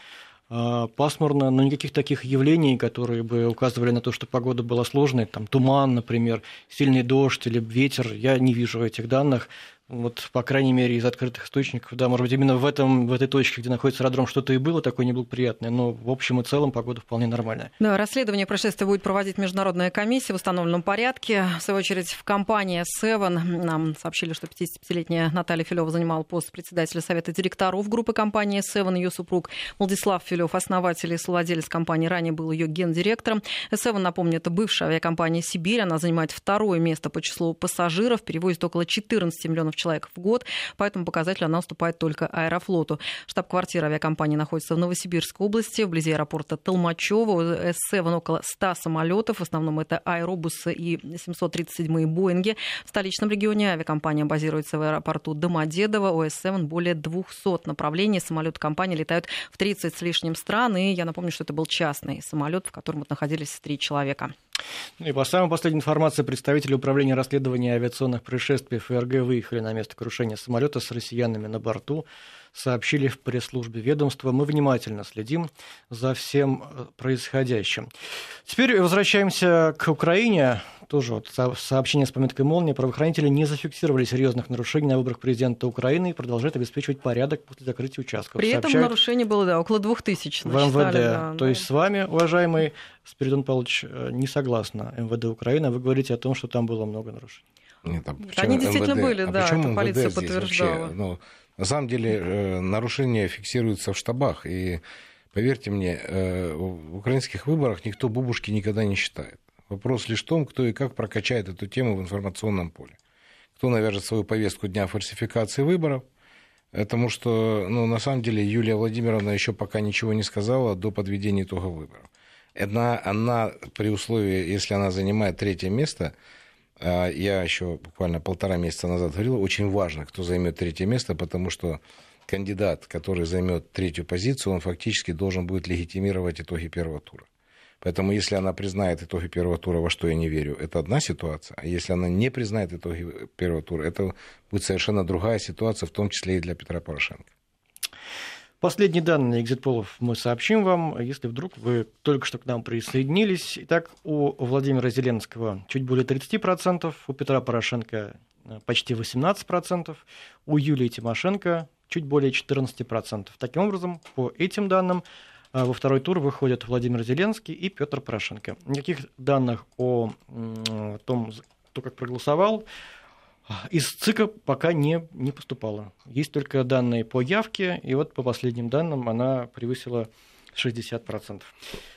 Speaker 1: а, пасмурно, но никаких таких явлений, которые бы указывали на то, что погода была сложной, там туман, например, сильный дождь или ветер, я не вижу этих данных вот, по крайней мере, из открытых источников, да, может быть, именно в, этом, в этой точке, где находится аэродром, что-то и было такое неблагоприятное, но в общем и целом погода вполне нормальная.
Speaker 2: Да, расследование происшествия будет проводить международная комиссия в установленном порядке. В свою очередь, в компании Seven нам сообщили, что 55-летняя Наталья Филева занимала пост председателя совета директоров группы компании Seven. Ее супруг Владислав Филев, основатель и владелец компании, ранее был ее гендиректором. Seven, напомню, это бывшая авиакомпания «Сибирь». Она занимает второе место по числу пассажиров, перевозит около 14 миллионов человек в год. По этому показателю она уступает только Аэрофлоту. Штаб-квартира авиакомпании находится в Новосибирской области, вблизи аэропорта Толмачева. У С-7 около 100 самолетов. В основном это аэробусы и 737-е Боинги. В столичном регионе авиакомпания базируется в аэропорту Домодедово. У С-7 более 200 направлений. Самолеты компании летают в 30 с лишним стран. И я напомню, что это был частный самолет, в котором находились три человека.
Speaker 1: И по самой последней информации, представители Управления расследования авиационных происшествий ФРГ выехали на место крушения самолета с россиянами на борту сообщили в пресс-службе ведомства. Мы внимательно следим за всем э, происходящим. Теперь возвращаемся к Украине. Тоже вот сообщение с пометкой «Молния». Правоохранители не зафиксировали серьезных нарушений на выборах президента Украины и продолжают обеспечивать порядок после закрытия участков.
Speaker 2: При этом нарушений было, да, около двух тысяч.
Speaker 1: В МВД. Да, То да. есть с вами, уважаемый Спиридон Павлович, э, не согласна МВД Украины. Вы говорите о том, что там было много нарушений.
Speaker 2: Нет, там, Они действительно МВД? были, а да, это полиция подтверждала. Вообще,
Speaker 4: ну, на самом деле э, нарушения фиксируются в штабах, и поверьте мне, э, в украинских выборах никто бубушки никогда не считает. Вопрос лишь в том, кто и как прокачает эту тему в информационном поле. Кто навяжет свою повестку дня фальсификации выборов, потому что, ну, на самом деле, Юлия Владимировна еще пока ничего не сказала до подведения итогов выборов. Она, она при условии, если она занимает третье место, я еще буквально полтора месяца назад говорил, очень важно, кто займет третье место, потому что кандидат, который займет третью позицию, он фактически должен будет легитимировать итоги первого тура. Поэтому если она признает итоги первого тура, во что я не верю, это одна ситуация. А если она не признает итоги первого тура, это будет совершенно другая ситуация, в том числе и для Петра Порошенко.
Speaker 1: Последние данные экзитполов мы сообщим вам, если вдруг вы только что к нам присоединились. Итак, у Владимира Зеленского чуть более 30%, у Петра Порошенко э, почти 18%, у Юлии Тимошенко чуть более 14%. Таким образом, по этим данным, э, во второй тур выходят Владимир Зеленский и Петр Порошенко. Никаких данных о том, кто как проголосовал, из ЦИКа пока не, не поступало. Есть только данные по явке, и вот по последним данным она превысила 60%.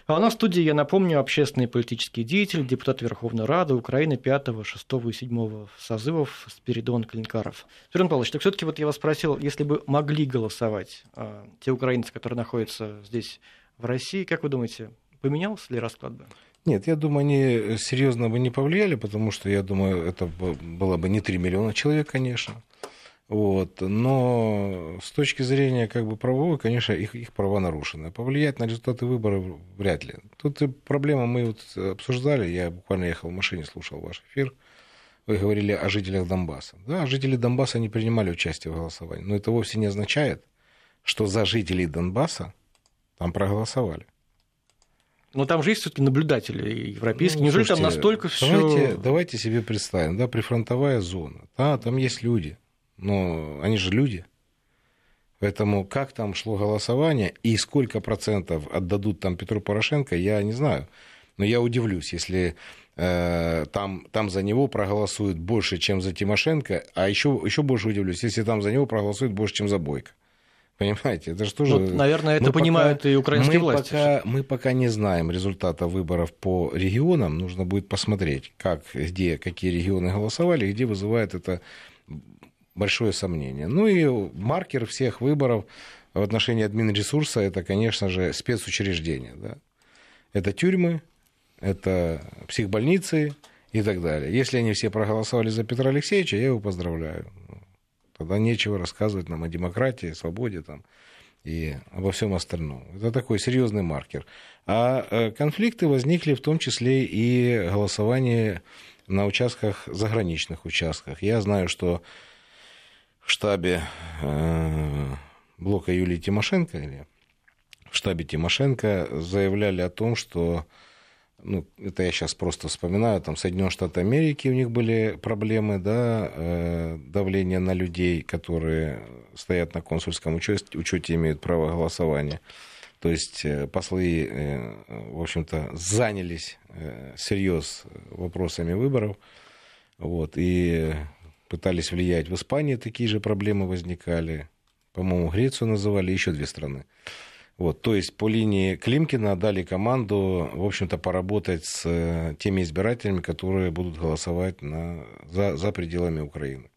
Speaker 1: А у нас в студии, я напомню, общественный политический деятель, депутат Верховной Рады Украины 5, 6 и 7 созывов Спиридон Клинкаров. Спиридон Павлович, так все-таки вот я вас спросил, если бы могли голосовать а, те украинцы, которые находятся здесь в России, как вы думаете, поменялся ли расклад бы?
Speaker 4: Нет, я думаю, они серьезно бы не повлияли, потому что, я думаю, это было бы не 3 миллиона человек, конечно. Вот. Но с точки зрения как бы правовой, конечно, их, их права нарушены. Повлиять на результаты выборов вряд ли. Тут проблема мы вот обсуждали, я буквально ехал в машине, слушал ваш эфир. Вы говорили о жителях Донбасса. Да, жители Донбасса не принимали участие в голосовании. Но это вовсе не означает, что за жителей Донбасса там проголосовали.
Speaker 1: Но там же есть все-таки наблюдатели европейские. Ну, Неужели слушайте, там настолько все.
Speaker 4: Давайте, давайте себе представим, да, прифронтовая зона. Да, там есть люди. Но они же люди. Поэтому как там шло голосование и сколько процентов отдадут там Петру Порошенко, я не знаю. Но я удивлюсь, если э, там, там за него проголосуют больше, чем за Тимошенко, а еще, еще больше удивлюсь, если там за него проголосуют больше, чем за Бойко. Понимаете, это же тоже...
Speaker 1: Вот, наверное, это мы понимают пока, и украинские
Speaker 4: мы
Speaker 1: власти.
Speaker 4: Пока, мы пока не знаем результата выборов по регионам. Нужно будет посмотреть, как, где, какие регионы голосовали, где вызывает это большое сомнение. Ну и маркер всех выборов в отношении админресурса это, конечно же, спецучреждения. Да? Это тюрьмы, это психбольницы и так далее. Если они все проголосовали за Петра Алексеевича, я его поздравляю. Тогда нечего рассказывать нам о демократии, свободе там, и обо всем остальном. Это такой серьезный маркер. А э, конфликты возникли в том числе и голосование на участках, заграничных участках. Я знаю, что в штабе э, блока Юлии Тимошенко или в штабе Тимошенко заявляли о том, что ну, это я сейчас просто вспоминаю, там Соединенные Штаты Америки, у них были проблемы, да, э, давление на людей, которые стоят на консульском учете, учете имеют право голосования. То есть э, послы, э, в общем-то, занялись всерьез вопросами выборов, вот, и пытались влиять. В Испании такие же проблемы возникали, по-моему, Грецию называли, еще две страны. Вот, то есть по линии Климкина дали команду, в общем-то, поработать с э, теми избирателями, которые будут голосовать на, за, за пределами Украины.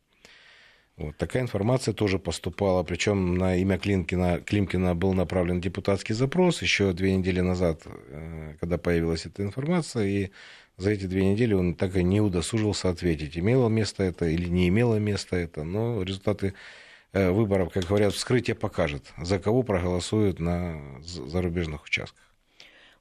Speaker 4: Вот, такая информация тоже поступала, причем на имя Климкина, Климкина был направлен депутатский запрос еще две недели назад, э, когда появилась эта информация, и за эти две недели он так и не удосужился ответить, имело место это или не имело места это, но результаты выборов, как говорят, вскрытие покажет, за кого проголосуют на зарубежных участках.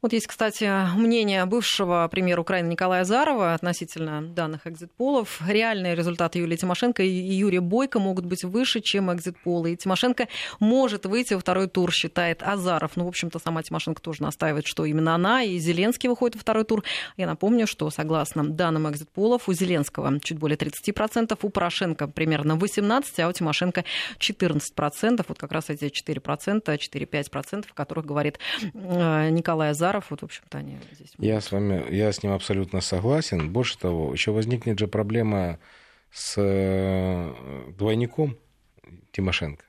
Speaker 2: Вот есть, кстати, мнение бывшего премьера Украины Николая Зарова относительно данных экзит-полов. Реальные результаты Юлии Тимошенко и Юрия Бойко могут быть выше, чем экзит-полы. И Тимошенко может выйти во второй тур, считает Азаров. Ну, в общем-то, сама Тимошенко тоже настаивает, что именно она и Зеленский выходят во второй тур. Я напомню, что согласно данным экзит-полов, у Зеленского чуть более 30%, у Порошенко примерно 18%, а у Тимошенко 14%. Вот как раз эти 4%, 4-5%, о которых говорит э, Николай Азаров Назаров, вот, в общем-то, они здесь...
Speaker 4: Я с вами, я с ним абсолютно согласен. Больше того, еще возникнет же проблема с э, двойником Тимошенко.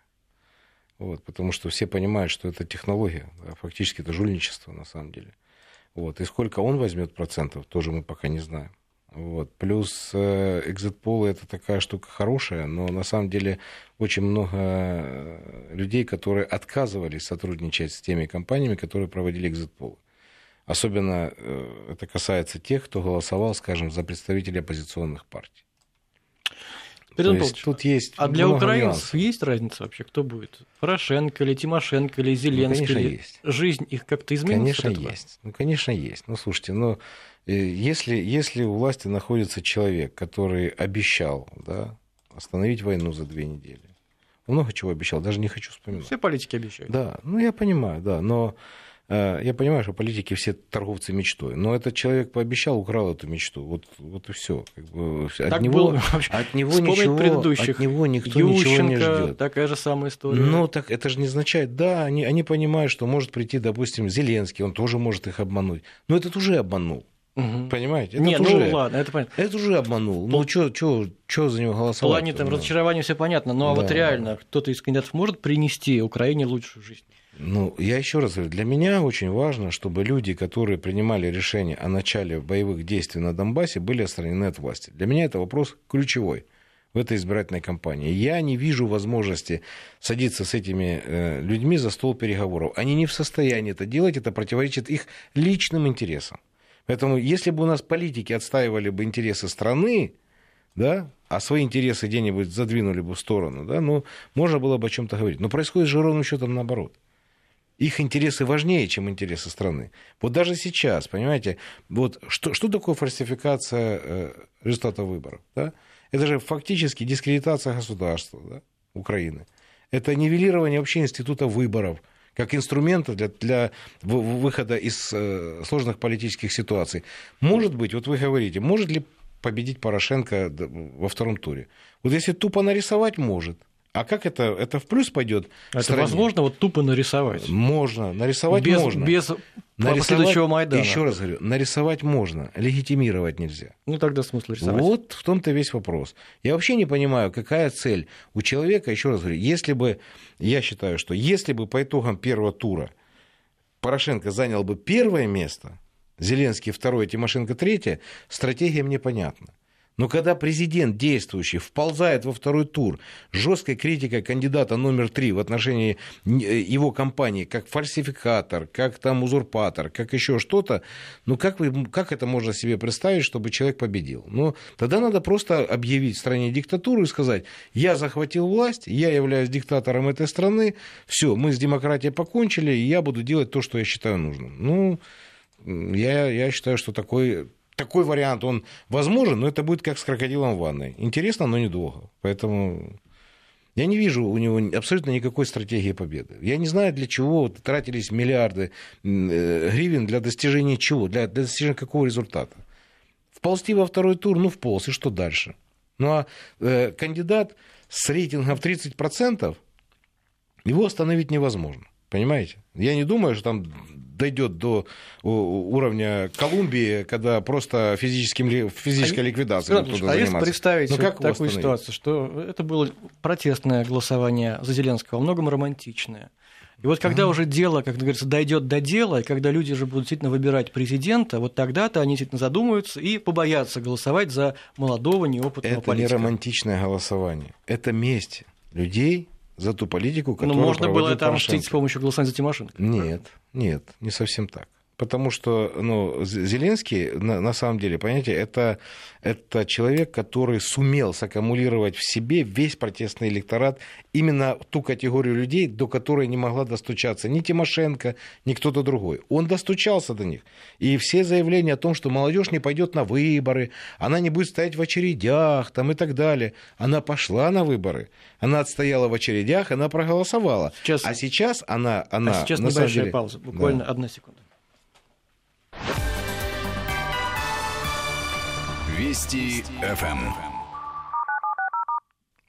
Speaker 4: Вот, потому что все понимают, что это технология, да, фактически это жульничество на самом деле. Вот, и сколько он возьмет процентов, тоже мы пока не знаем. Вот. Плюс э, экзит-полы это такая штука хорошая, но на самом деле очень много э, людей, которые отказывались сотрудничать с теми компаниями, которые проводили экзит-полы. Особенно э, это касается тех, кто голосовал, скажем, за представителей оппозиционных партий.
Speaker 1: Петр есть, тут есть а для украинцев нюансов. есть разница вообще, кто будет? Порошенко или Тимошенко или Зеленский? Ну, конечно, или есть. Жизнь их как-то изменится?
Speaker 4: Конечно, есть. Ну, конечно, есть. Ну, слушайте, ну, э, если, если у власти находится человек, который обещал да, остановить войну за две недели, много чего обещал, даже не хочу вспоминать.
Speaker 1: Все политики обещают.
Speaker 4: Да, ну я понимаю, да, но я понимаю, что политики все торговцы мечтой, но этот человек пообещал, украл эту мечту. Вот, вот и все. Как бы, от,
Speaker 1: так
Speaker 4: него,
Speaker 1: было, от него ничего, предыдущих.
Speaker 4: От него никто Ющенко, ничего не ждет.
Speaker 1: Такая же самая история.
Speaker 4: Ну, так это же не означает, да, они, они понимают, что может прийти, допустим, Зеленский, он тоже может их обмануть. Но этот уже обманул. Угу. Понимаете?
Speaker 1: Нет, ну уже, ладно, это понятно.
Speaker 4: Это уже обманул. Ну, что за него голосовать? В
Speaker 1: плане там, разочарования все понятно, но да. вот реально кто-то из кандидатов может принести Украине лучшую жизнь?
Speaker 4: Ну, я еще раз говорю, для меня очень важно, чтобы люди, которые принимали решение о начале боевых действий на Донбассе, были отстранены от власти. Для меня это вопрос ключевой в этой избирательной кампании. Я не вижу возможности садиться с этими э, людьми за стол переговоров. Они не в состоянии это делать, это противоречит их личным интересам. Поэтому, если бы у нас политики отстаивали бы интересы страны, да, а свои интересы где-нибудь задвинули бы в сторону, да, ну, можно было бы о чем-то говорить. Но происходит же ровно счетом наоборот их интересы важнее, чем интересы страны. Вот даже сейчас, понимаете, вот что, что такое фальсификация э, результата выборов? Да? Это же фактически дискредитация государства да, Украины. Это нивелирование вообще института выборов как инструмента для, для выхода из э, сложных политических ситуаций. Может быть, вот вы говорите, может ли победить Порошенко во втором туре? Вот если тупо нарисовать, может – а как это? Это в плюс пойдет?
Speaker 1: Это стране? возможно вот тупо нарисовать?
Speaker 4: Можно. Нарисовать
Speaker 1: без,
Speaker 4: можно.
Speaker 1: Без последующего Майдана.
Speaker 4: Еще раз говорю, нарисовать можно, легитимировать нельзя.
Speaker 1: Ну тогда смысл рисовать.
Speaker 4: Вот в том-то весь вопрос. Я вообще не понимаю, какая цель у человека, еще раз говорю, если бы, я считаю, что если бы по итогам первого тура Порошенко занял бы первое место, Зеленский второе, Тимошенко третье, стратегия мне понятна. Но когда президент действующий вползает во второй тур жесткой критикой кандидата номер три в отношении э, его компании как фальсификатор, как там узурпатор, как еще что-то, ну как, вы, как это можно себе представить, чтобы человек победил? Ну, тогда надо просто объявить стране диктатуру и сказать, я захватил власть, я являюсь диктатором этой страны, все, мы с демократией покончили, и я буду делать то, что я считаю нужным. Ну, я, я считаю, что такой такой вариант, он возможен, но это будет как с крокодилом в ванной. Интересно, но недолго. Поэтому я не вижу у него абсолютно никакой стратегии победы. Я не знаю, для чего тратились миллиарды э, гривен для достижения чего, для, для достижения какого результата. Вползти во второй тур, ну, вполз, и что дальше? Ну, а э, кандидат с рейтингом в 30%, его остановить невозможно. Понимаете? Я не думаю, что там дойдет до уровня Колумбии, когда просто физическим, физической а ликвидацией
Speaker 1: а заниматься. если представить ну, как такую ситуацию, что это было протестное голосование за Зеленского, во многом романтичное. И вот когда mm-hmm. уже дело, как говорится, дойдет до дела, и когда люди уже будут действительно выбирать президента, вот тогда-то они действительно задумаются и побоятся голосовать за молодого, неопытного
Speaker 4: это
Speaker 1: политика.
Speaker 4: Это не романтичное голосование, это месть людей за ту политику, которую Ну,
Speaker 1: можно было там мстить с помощью голосования за Тимошенко.
Speaker 4: Нет, нет, не совсем так. Потому что ну, Зеленский, на, на самом деле, понимаете, это, это человек, который сумел саккумулировать в себе весь протестный электорат, именно ту категорию людей, до которой не могла достучаться ни Тимошенко, ни кто-то другой. Он достучался до них. И все заявления о том, что молодежь не пойдет на выборы, она не будет стоять в очередях там, и так далее. Она пошла на выборы. Она отстояла в очередях, она проголосовала. Сейчас... А сейчас она... она
Speaker 1: а сейчас небольшая деле... пауза, буквально да. одна секунда.
Speaker 8: Вести ФМ.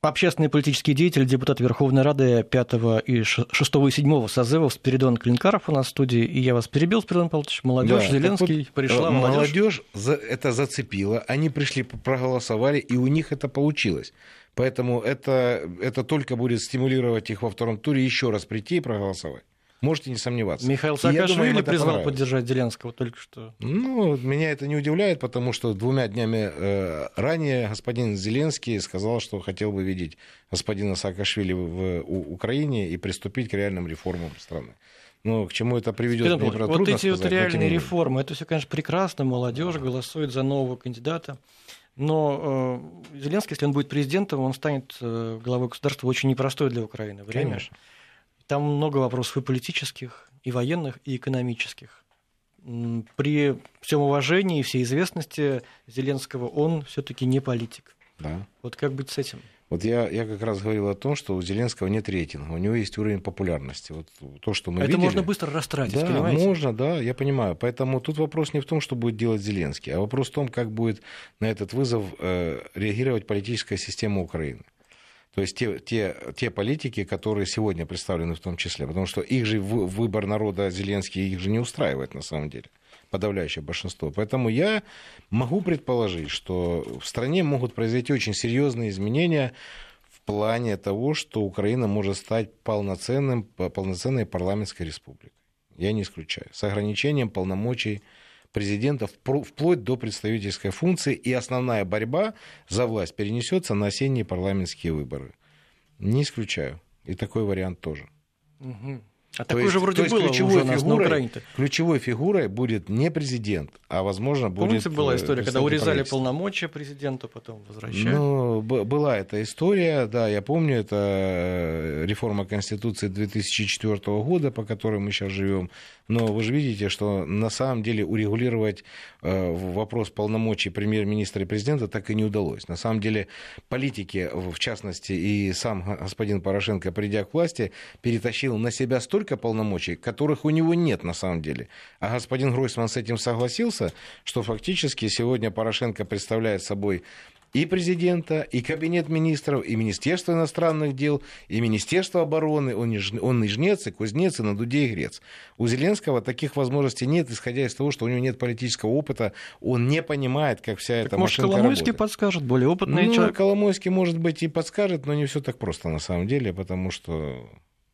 Speaker 1: Общественный политический деятель, депутат Верховной Рады 5 и 6 и 7 созывов Спиридон Клинкаров у нас в студии. И я вас перебил, Спиридон Павлович. Молодежь, да, Зеленский, вот, пришла
Speaker 4: молодежь. Молодежь это зацепила, они пришли, проголосовали, и у них это получилось. Поэтому это, это только будет стимулировать их во втором туре еще раз прийти и проголосовать. Можете не сомневаться.
Speaker 1: Михаил Саакашвили призвал поддержать Зеленского только что.
Speaker 4: Ну, меня это не удивляет, потому что двумя днями э, ранее господин Зеленский сказал, что хотел бы видеть господина Саакашвили в Украине и приступить к реальным реформам страны. Ну, к чему это приведет,
Speaker 1: мне Вот трудно эти сказать, вот реальные реформы, это все, конечно, прекрасно, молодежь голосует за нового кандидата. Но э, Зеленский, если он будет президентом, он станет э, главой государства очень непростое для Украины время. Конечно. Там много вопросов и политических, и военных, и экономических. При всем уважении и всей известности Зеленского он все-таки не политик. Да. Вот как быть с этим?
Speaker 4: Вот я, я как раз говорил о том, что у Зеленского нет рейтинга, у него есть уровень популярности. Вот то, что мы
Speaker 1: Это
Speaker 4: видели,
Speaker 1: можно быстро растратить,
Speaker 4: да,
Speaker 1: понимаете?
Speaker 4: можно, да, я понимаю. Поэтому тут вопрос не в том, что будет делать Зеленский, а вопрос в том, как будет на этот вызов э, реагировать политическая система Украины. То есть те, те, те политики, которые сегодня представлены в том числе, потому что их же выбор народа Зеленский их же не устраивает на самом деле, подавляющее большинство. Поэтому я могу предположить, что в стране могут произойти очень серьезные изменения в плане того, что Украина может стать полноценным, полноценной парламентской республикой. Я не исключаю. С ограничением полномочий президента вплоть до представительской функции, и основная борьба за власть перенесется на осенние парламентские выборы. Не исключаю. И такой вариант тоже.
Speaker 1: Угу. А такой же вроде было ключевой уже фигурой, Украине-то.
Speaker 4: Ключевой фигурой будет не президент, а, возможно, будет...
Speaker 1: Помните, была история, когда урезали полномочия президенту, потом возвращали?
Speaker 4: Ну, была эта история, да, я помню, это э, реформа Конституции 2004 года, по которой мы сейчас живем. Но вы же видите, что на самом деле урегулировать э, вопрос полномочий премьер-министра и президента так и не удалось. На самом деле политики, в частности, и сам господин Порошенко, придя к власти, перетащил на себя столько полномочий, которых у него нет на самом деле. А господин Гройсман с этим согласился, что фактически сегодня Порошенко представляет собой и президента, и кабинет министров, и Министерство иностранных дел, и Министерство обороны. Он, и, он и жнец, и кузнец, и на дуде, и грец. У Зеленского таких возможностей нет, исходя из того, что у него нет политического опыта, он не понимает, как вся так эта
Speaker 1: может,
Speaker 4: машинка
Speaker 1: Коломойский
Speaker 4: работает.
Speaker 1: подскажет, более опытный
Speaker 4: ну,
Speaker 1: человек.
Speaker 4: Коломойский, может быть, и подскажет, но не все так просто на самом деле, потому что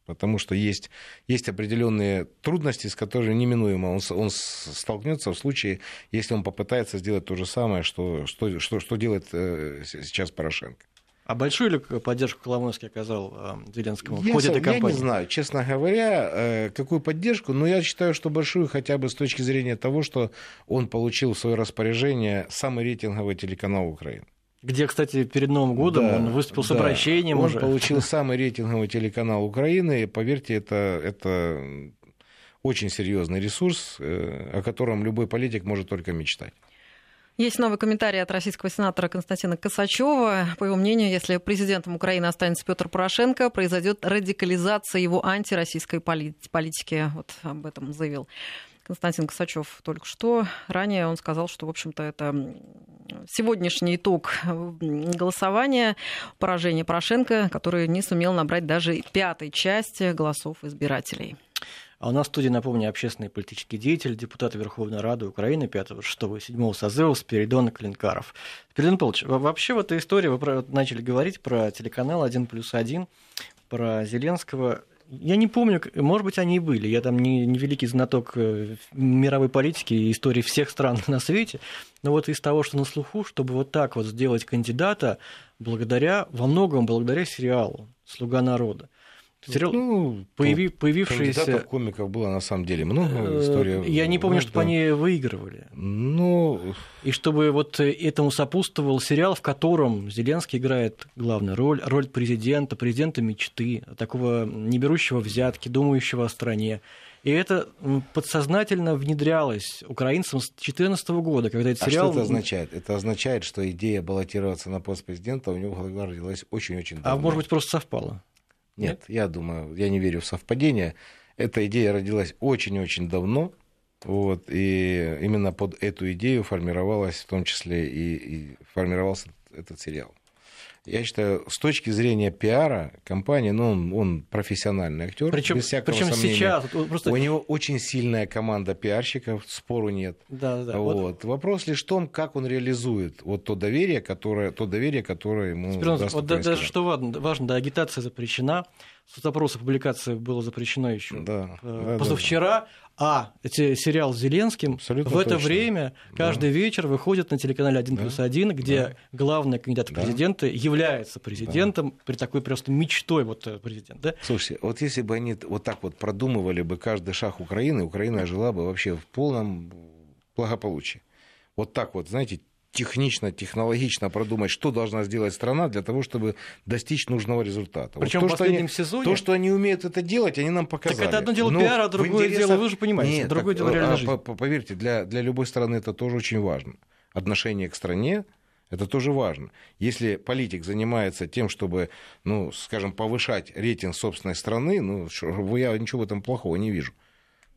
Speaker 4: потому что есть, есть определенные трудности, с которыми неминуемо он, он столкнется в случае, если он попытается сделать то же самое, что, что, что, что делает э, сейчас Порошенко.
Speaker 1: А большую ли поддержку Коломойский оказал э, Зеленскому в ходе этой кампании?
Speaker 4: Я не знаю, честно говоря, э, какую поддержку, но я считаю, что большую хотя бы с точки зрения того, что он получил в свое распоряжение самый рейтинговый телеканал Украины.
Speaker 1: Где, кстати, перед Новым годом да, он выступил с обращением
Speaker 4: он
Speaker 1: уже.
Speaker 4: получил самый рейтинговый телеканал Украины. И, поверьте, это, это очень серьезный ресурс, э, о котором любой политик может только мечтать.
Speaker 2: Есть новый комментарий от российского сенатора Константина Косачева. По его мнению, если президентом Украины останется Петр Порошенко, произойдет радикализация его антироссийской политики. Вот об этом заявил Константин Косачев только что. Ранее он сказал, что, в общем-то, это сегодняшний итог голосования, поражение Порошенко, который не сумел набрать даже пятой части голосов избирателей.
Speaker 1: А у нас в студии, напомню, общественный политический деятель, депутат Верховной Рады Украины 5, 6 и 7 созыва Спиридон Клинкаров. Спиридон Павлович, вообще в этой истории вы начали говорить про телеканал «1 плюс 1», про Зеленского. Я не помню, может быть, они и были. Я там не, не великий знаток э, мировой политики и истории всех стран на свете. Но вот из того, что на слуху, чтобы вот так вот сделать кандидата, благодаря, во многом благодаря сериалу «Слуга народа».
Speaker 4: Сериал, ну, появи, появившиеся... комиков было на самом деле много
Speaker 1: э, историй. Я не помню, чтобы они выигрывали.
Speaker 4: Ну...
Speaker 1: И чтобы вот этому сопутствовал сериал, в котором Зеленский играет главную роль, роль президента, президента мечты, такого не берущего взятки, думающего о стране. И это подсознательно внедрялось украинцам с 2014 года, когда этот
Speaker 4: а
Speaker 1: сериал...
Speaker 4: что это означает? Это означает, что идея баллотироваться на пост президента у него в голове родилась очень-очень давно.
Speaker 1: А может быть, просто совпало?
Speaker 4: Нет, я думаю, я не верю в совпадение. Эта идея родилась очень-очень давно, вот, и именно под эту идею формировалась в том числе и, и формировался этот сериал. Я считаю, с точки зрения пиара компании, ну, он, он профессиональный актер.
Speaker 1: Причем,
Speaker 4: без всякого
Speaker 1: причем
Speaker 4: сомнения.
Speaker 1: сейчас просто...
Speaker 4: У него очень сильная команда пиарщиков, спору нет.
Speaker 1: Да, да.
Speaker 4: Вот. Вот. Вопрос лишь в том, как он реализует вот то доверие, которое, то доверие, которое ему
Speaker 1: Спирон, даст вот даже что важно, важно, да, агитация запрещена, соцопросы публикации было запрещено еще
Speaker 4: да,
Speaker 1: э, позавчера, да, да. А сериал с Зеленским Абсолютно в это точно. время каждый да. вечер выходит на телеканале 1 плюс 1, где да. главный кандидат в да. президенты является президентом да. при такой просто мечтой вот э, президента. Да?
Speaker 4: Слушайте, вот если бы они вот так вот продумывали бы каждый шаг Украины, Украина жила бы вообще в полном благополучии. Вот так вот, знаете, технично, технологично продумать, что должна сделать страна для того, чтобы достичь нужного результата.
Speaker 1: Причем
Speaker 4: вот
Speaker 1: то, в последнем
Speaker 4: что они,
Speaker 1: сезоне...
Speaker 4: То, что они умеют это делать, они нам показали.
Speaker 1: Так это одно дело Но пиара, а другое интересах... дело, вы же понимаете, Нет, другое так, дело реальной а, жизни.
Speaker 4: Поверьте, для, для любой страны это тоже очень важно. Отношение к стране, это тоже важно. Если политик занимается тем, чтобы, ну, скажем, повышать рейтинг собственной страны, ну, я ничего в этом плохого не вижу.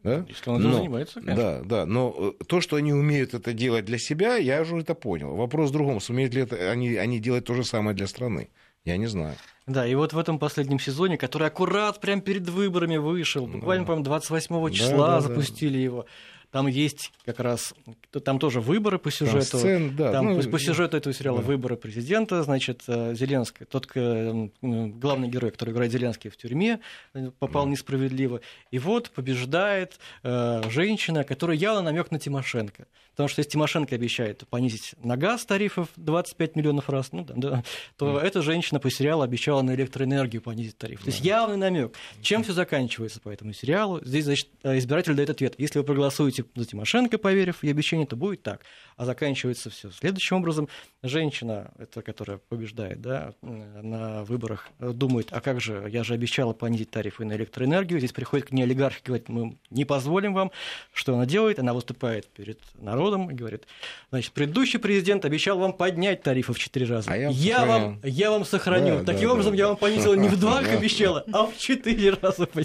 Speaker 1: Да? Если он но, занимается, конечно.
Speaker 4: Да, да. Но э, то, что они умеют это делать для себя, я уже это понял. Вопрос в другом, сумеют ли это, они, они делать то же самое для страны. Я не знаю.
Speaker 1: Да, и вот в этом последнем сезоне, который аккурат прямо перед выборами вышел, буквально, да. по-моему, 28 числа да, да, запустили да. его. Там есть как раз, там тоже выборы по сюжету. Там, сцен, да, там ну, по, по сюжету этого сериала да. выборы президента, значит, э, Зеленский, тот главный герой, который играет Зеленский в тюрьме, э, попал да. несправедливо. И вот побеждает э, женщина, которая явно намек на Тимошенко. Потому что если Тимошенко обещает понизить на газ тарифов 25 миллионов раз, ну, да, да, то да. эта женщина по сериалу обещала на электроэнергию понизить тариф. Да. То есть явный намек. Чем все заканчивается по этому сериалу? Здесь, значит, избиратель дает ответ. Если вы проголосуете за Тимошенко, поверив ей обещание, то будет так. А заканчивается все следующим образом. Женщина, это, которая побеждает да, на выборах, думает, а как же, я же обещала понизить тарифы на электроэнергию. Здесь приходит к ней олигарх и говорит, мы не позволим вам. Что она делает? Она выступает перед народом и говорит, значит, предыдущий президент обещал вам поднять тарифы в четыре раза. А я, я, вам, я вам сохраню. Да, Таким да, образом, да. я вам понизила не в два, как обещала, а в четыре раза. Да.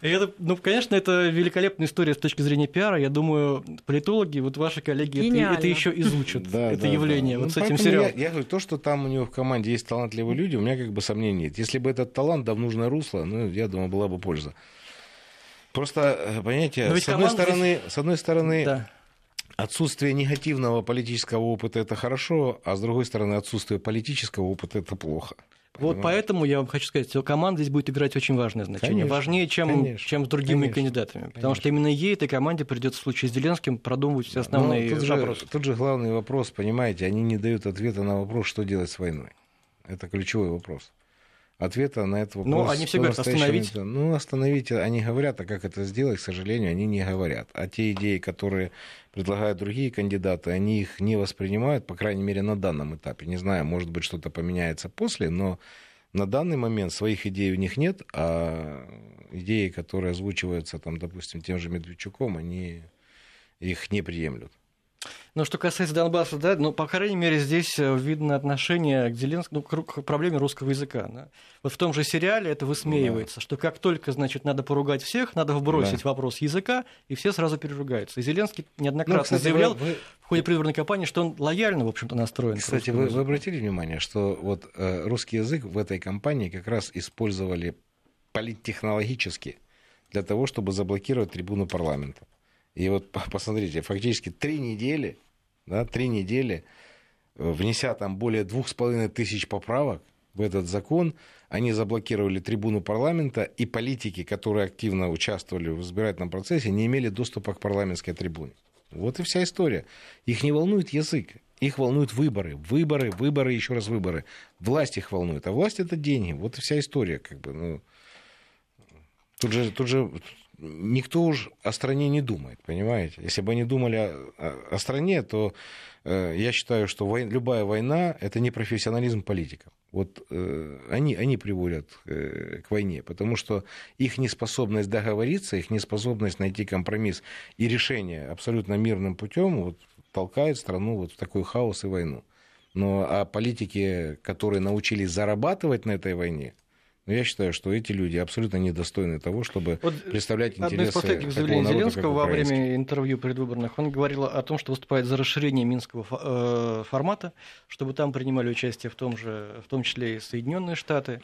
Speaker 1: Это, ну, конечно, это великолепная история с точки зрения пиара я думаю, политологи, вот ваши коллеги это, это еще изучат, да, это да, явление, да. вот ну, с этим сериалом.
Speaker 4: Я, я говорю, то, что там у него в команде есть талантливые люди, у меня как бы сомнений нет. Если бы этот талант дал в нужное русло, ну, я думаю, была бы польза. Просто, э, понимаете, с одной, стороны, здесь... с одной стороны, да. отсутствие негативного политического опыта это хорошо, а с другой стороны, отсутствие политического опыта это плохо.
Speaker 1: Вот поэтому я вам хочу сказать, что команда здесь будет играть очень важное значение. Конечно, Важнее, чем, конечно, чем с другими конечно, кандидатами. Потому конечно. что именно ей, этой команде, придется в случае с Зеленским продумывать все основные
Speaker 4: тут
Speaker 1: вопросы.
Speaker 4: Же, тут же главный вопрос, понимаете, они не дают ответа на вопрос, что делать с войной. Это ключевой вопрос ответа на этот
Speaker 1: ну, вопрос. Ну, они все говорят, остановить.
Speaker 4: Ну, остановить, они говорят, а как это сделать, к сожалению, они не говорят. А те идеи, которые предлагают другие кандидаты, они их не воспринимают, по крайней мере, на данном этапе. Не знаю, может быть, что-то поменяется после, но на данный момент своих идей у них нет, а идеи, которые озвучиваются, там, допустим, тем же Медведчуком, они их не приемлют.
Speaker 1: Но что касается Донбасса, да, ну, по крайней мере, здесь э, видно отношение к Зеленскому, ну, к проблеме русского языка. Да. Вот в том же сериале это высмеивается, да. что как только, значит, надо поругать всех, надо вбросить да. вопрос языка, и все сразу переругаются. И Зеленский неоднократно ну, кстати, заявлял вы, вы... в ходе предвыборной кампании, что он лояльно, в общем-то, настроен.
Speaker 4: Кстати, вы, вы обратили внимание, что вот э, русский язык в этой кампании как раз использовали политтехнологически для того, чтобы заблокировать трибуну парламента. И вот посмотрите, фактически три недели, да, три недели, э, внеся там более двух с половиной тысяч поправок в этот закон, они заблокировали трибуну парламента, и политики, которые активно участвовали в избирательном процессе, не имели доступа к парламентской трибуне. Вот и вся история. Их не волнует язык, их волнуют выборы. Выборы, выборы, еще раз выборы. Власть их волнует. А власть это деньги. Вот и вся история. Как бы, ну, тут, же, тут же никто уж о стране не думает, понимаете? Если бы они думали о, о стране, то э, я считаю, что вой, любая война – это не профессионализм политиков. Вот э, они, они приводят э, к войне, потому что их неспособность договориться, их неспособность найти компромисс и решение абсолютно мирным путем вот, толкает страну вот в такой хаос и войну. Но а политики, которые научились зарабатывать на этой войне, но я считаю, что эти люди абсолютно недостойны того, чтобы вот представлять интересы
Speaker 1: Одно из последних заявлений Зеленского во время интервью предвыборных, он говорил о том, что выступает за расширение минского э, формата, чтобы там принимали участие в том, же, в том числе и Соединенные Штаты.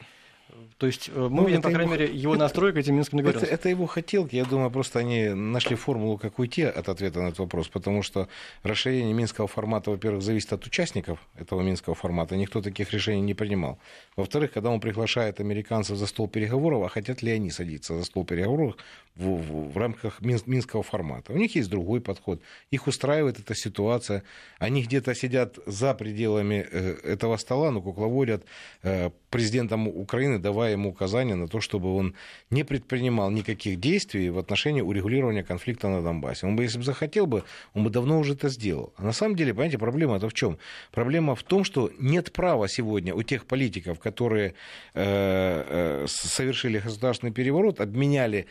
Speaker 1: То есть э, мы ну, видим, по крайней его... мере, его настройку этим Минским договоренностям.
Speaker 4: Это, это его хотелки. Я думаю, просто они нашли формулу, как уйти от ответа на этот вопрос, потому что расширение минского формата, во-первых, зависит от участников этого минского формата. Никто таких решений не принимал. Во-вторых, когда он приглашает американцев за стол переговоров, а хотят ли они садиться за стол переговоров в, в, в рамках минского формата? У них есть другой подход. Их устраивает эта ситуация. Они где-то сидят за пределами э, этого стола, но кукловодят э, президентом Украины давая ему указания на то, чтобы он не предпринимал никаких действий в отношении урегулирования конфликта на Донбассе. Он бы, если бы захотел бы, он бы давно уже это сделал. А на самом деле, понимаете, проблема-то в чем? Проблема в том, что нет права сегодня у тех политиков, которые э, э, совершили государственный переворот, обменяли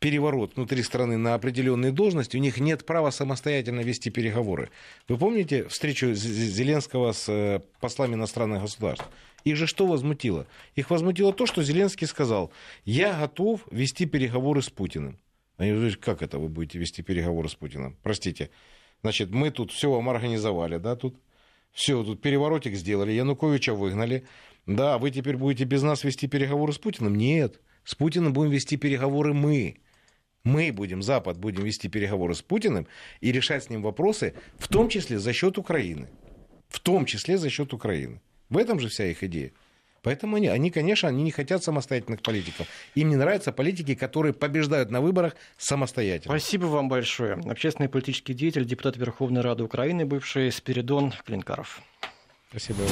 Speaker 4: переворот внутри страны на определенные должности, у них нет права самостоятельно вести переговоры. Вы помните встречу Зеленского с э, послами иностранных государств? Их же что возмутило? Их возмутило то, что Зеленский сказал, я готов вести переговоры с Путиным. Они говорят, как это вы будете вести переговоры с Путиным? Простите. Значит, мы тут все вам организовали, да, тут все, тут переворотик сделали, Януковича выгнали. Да, вы теперь будете без нас вести переговоры с Путиным? Нет, с Путиным будем вести переговоры мы. Мы будем, Запад, будем вести переговоры с Путиным и решать с ним вопросы, в том числе за счет Украины. В том числе за счет Украины. В этом же вся их идея. Поэтому они, они, конечно, они не хотят самостоятельных политиков. Им не нравятся политики, которые побеждают на выборах самостоятельно.
Speaker 1: Спасибо вам большое. Общественный политический деятель, депутат Верховной Рады Украины, бывший Спиридон Клинкаров.
Speaker 4: Спасибо.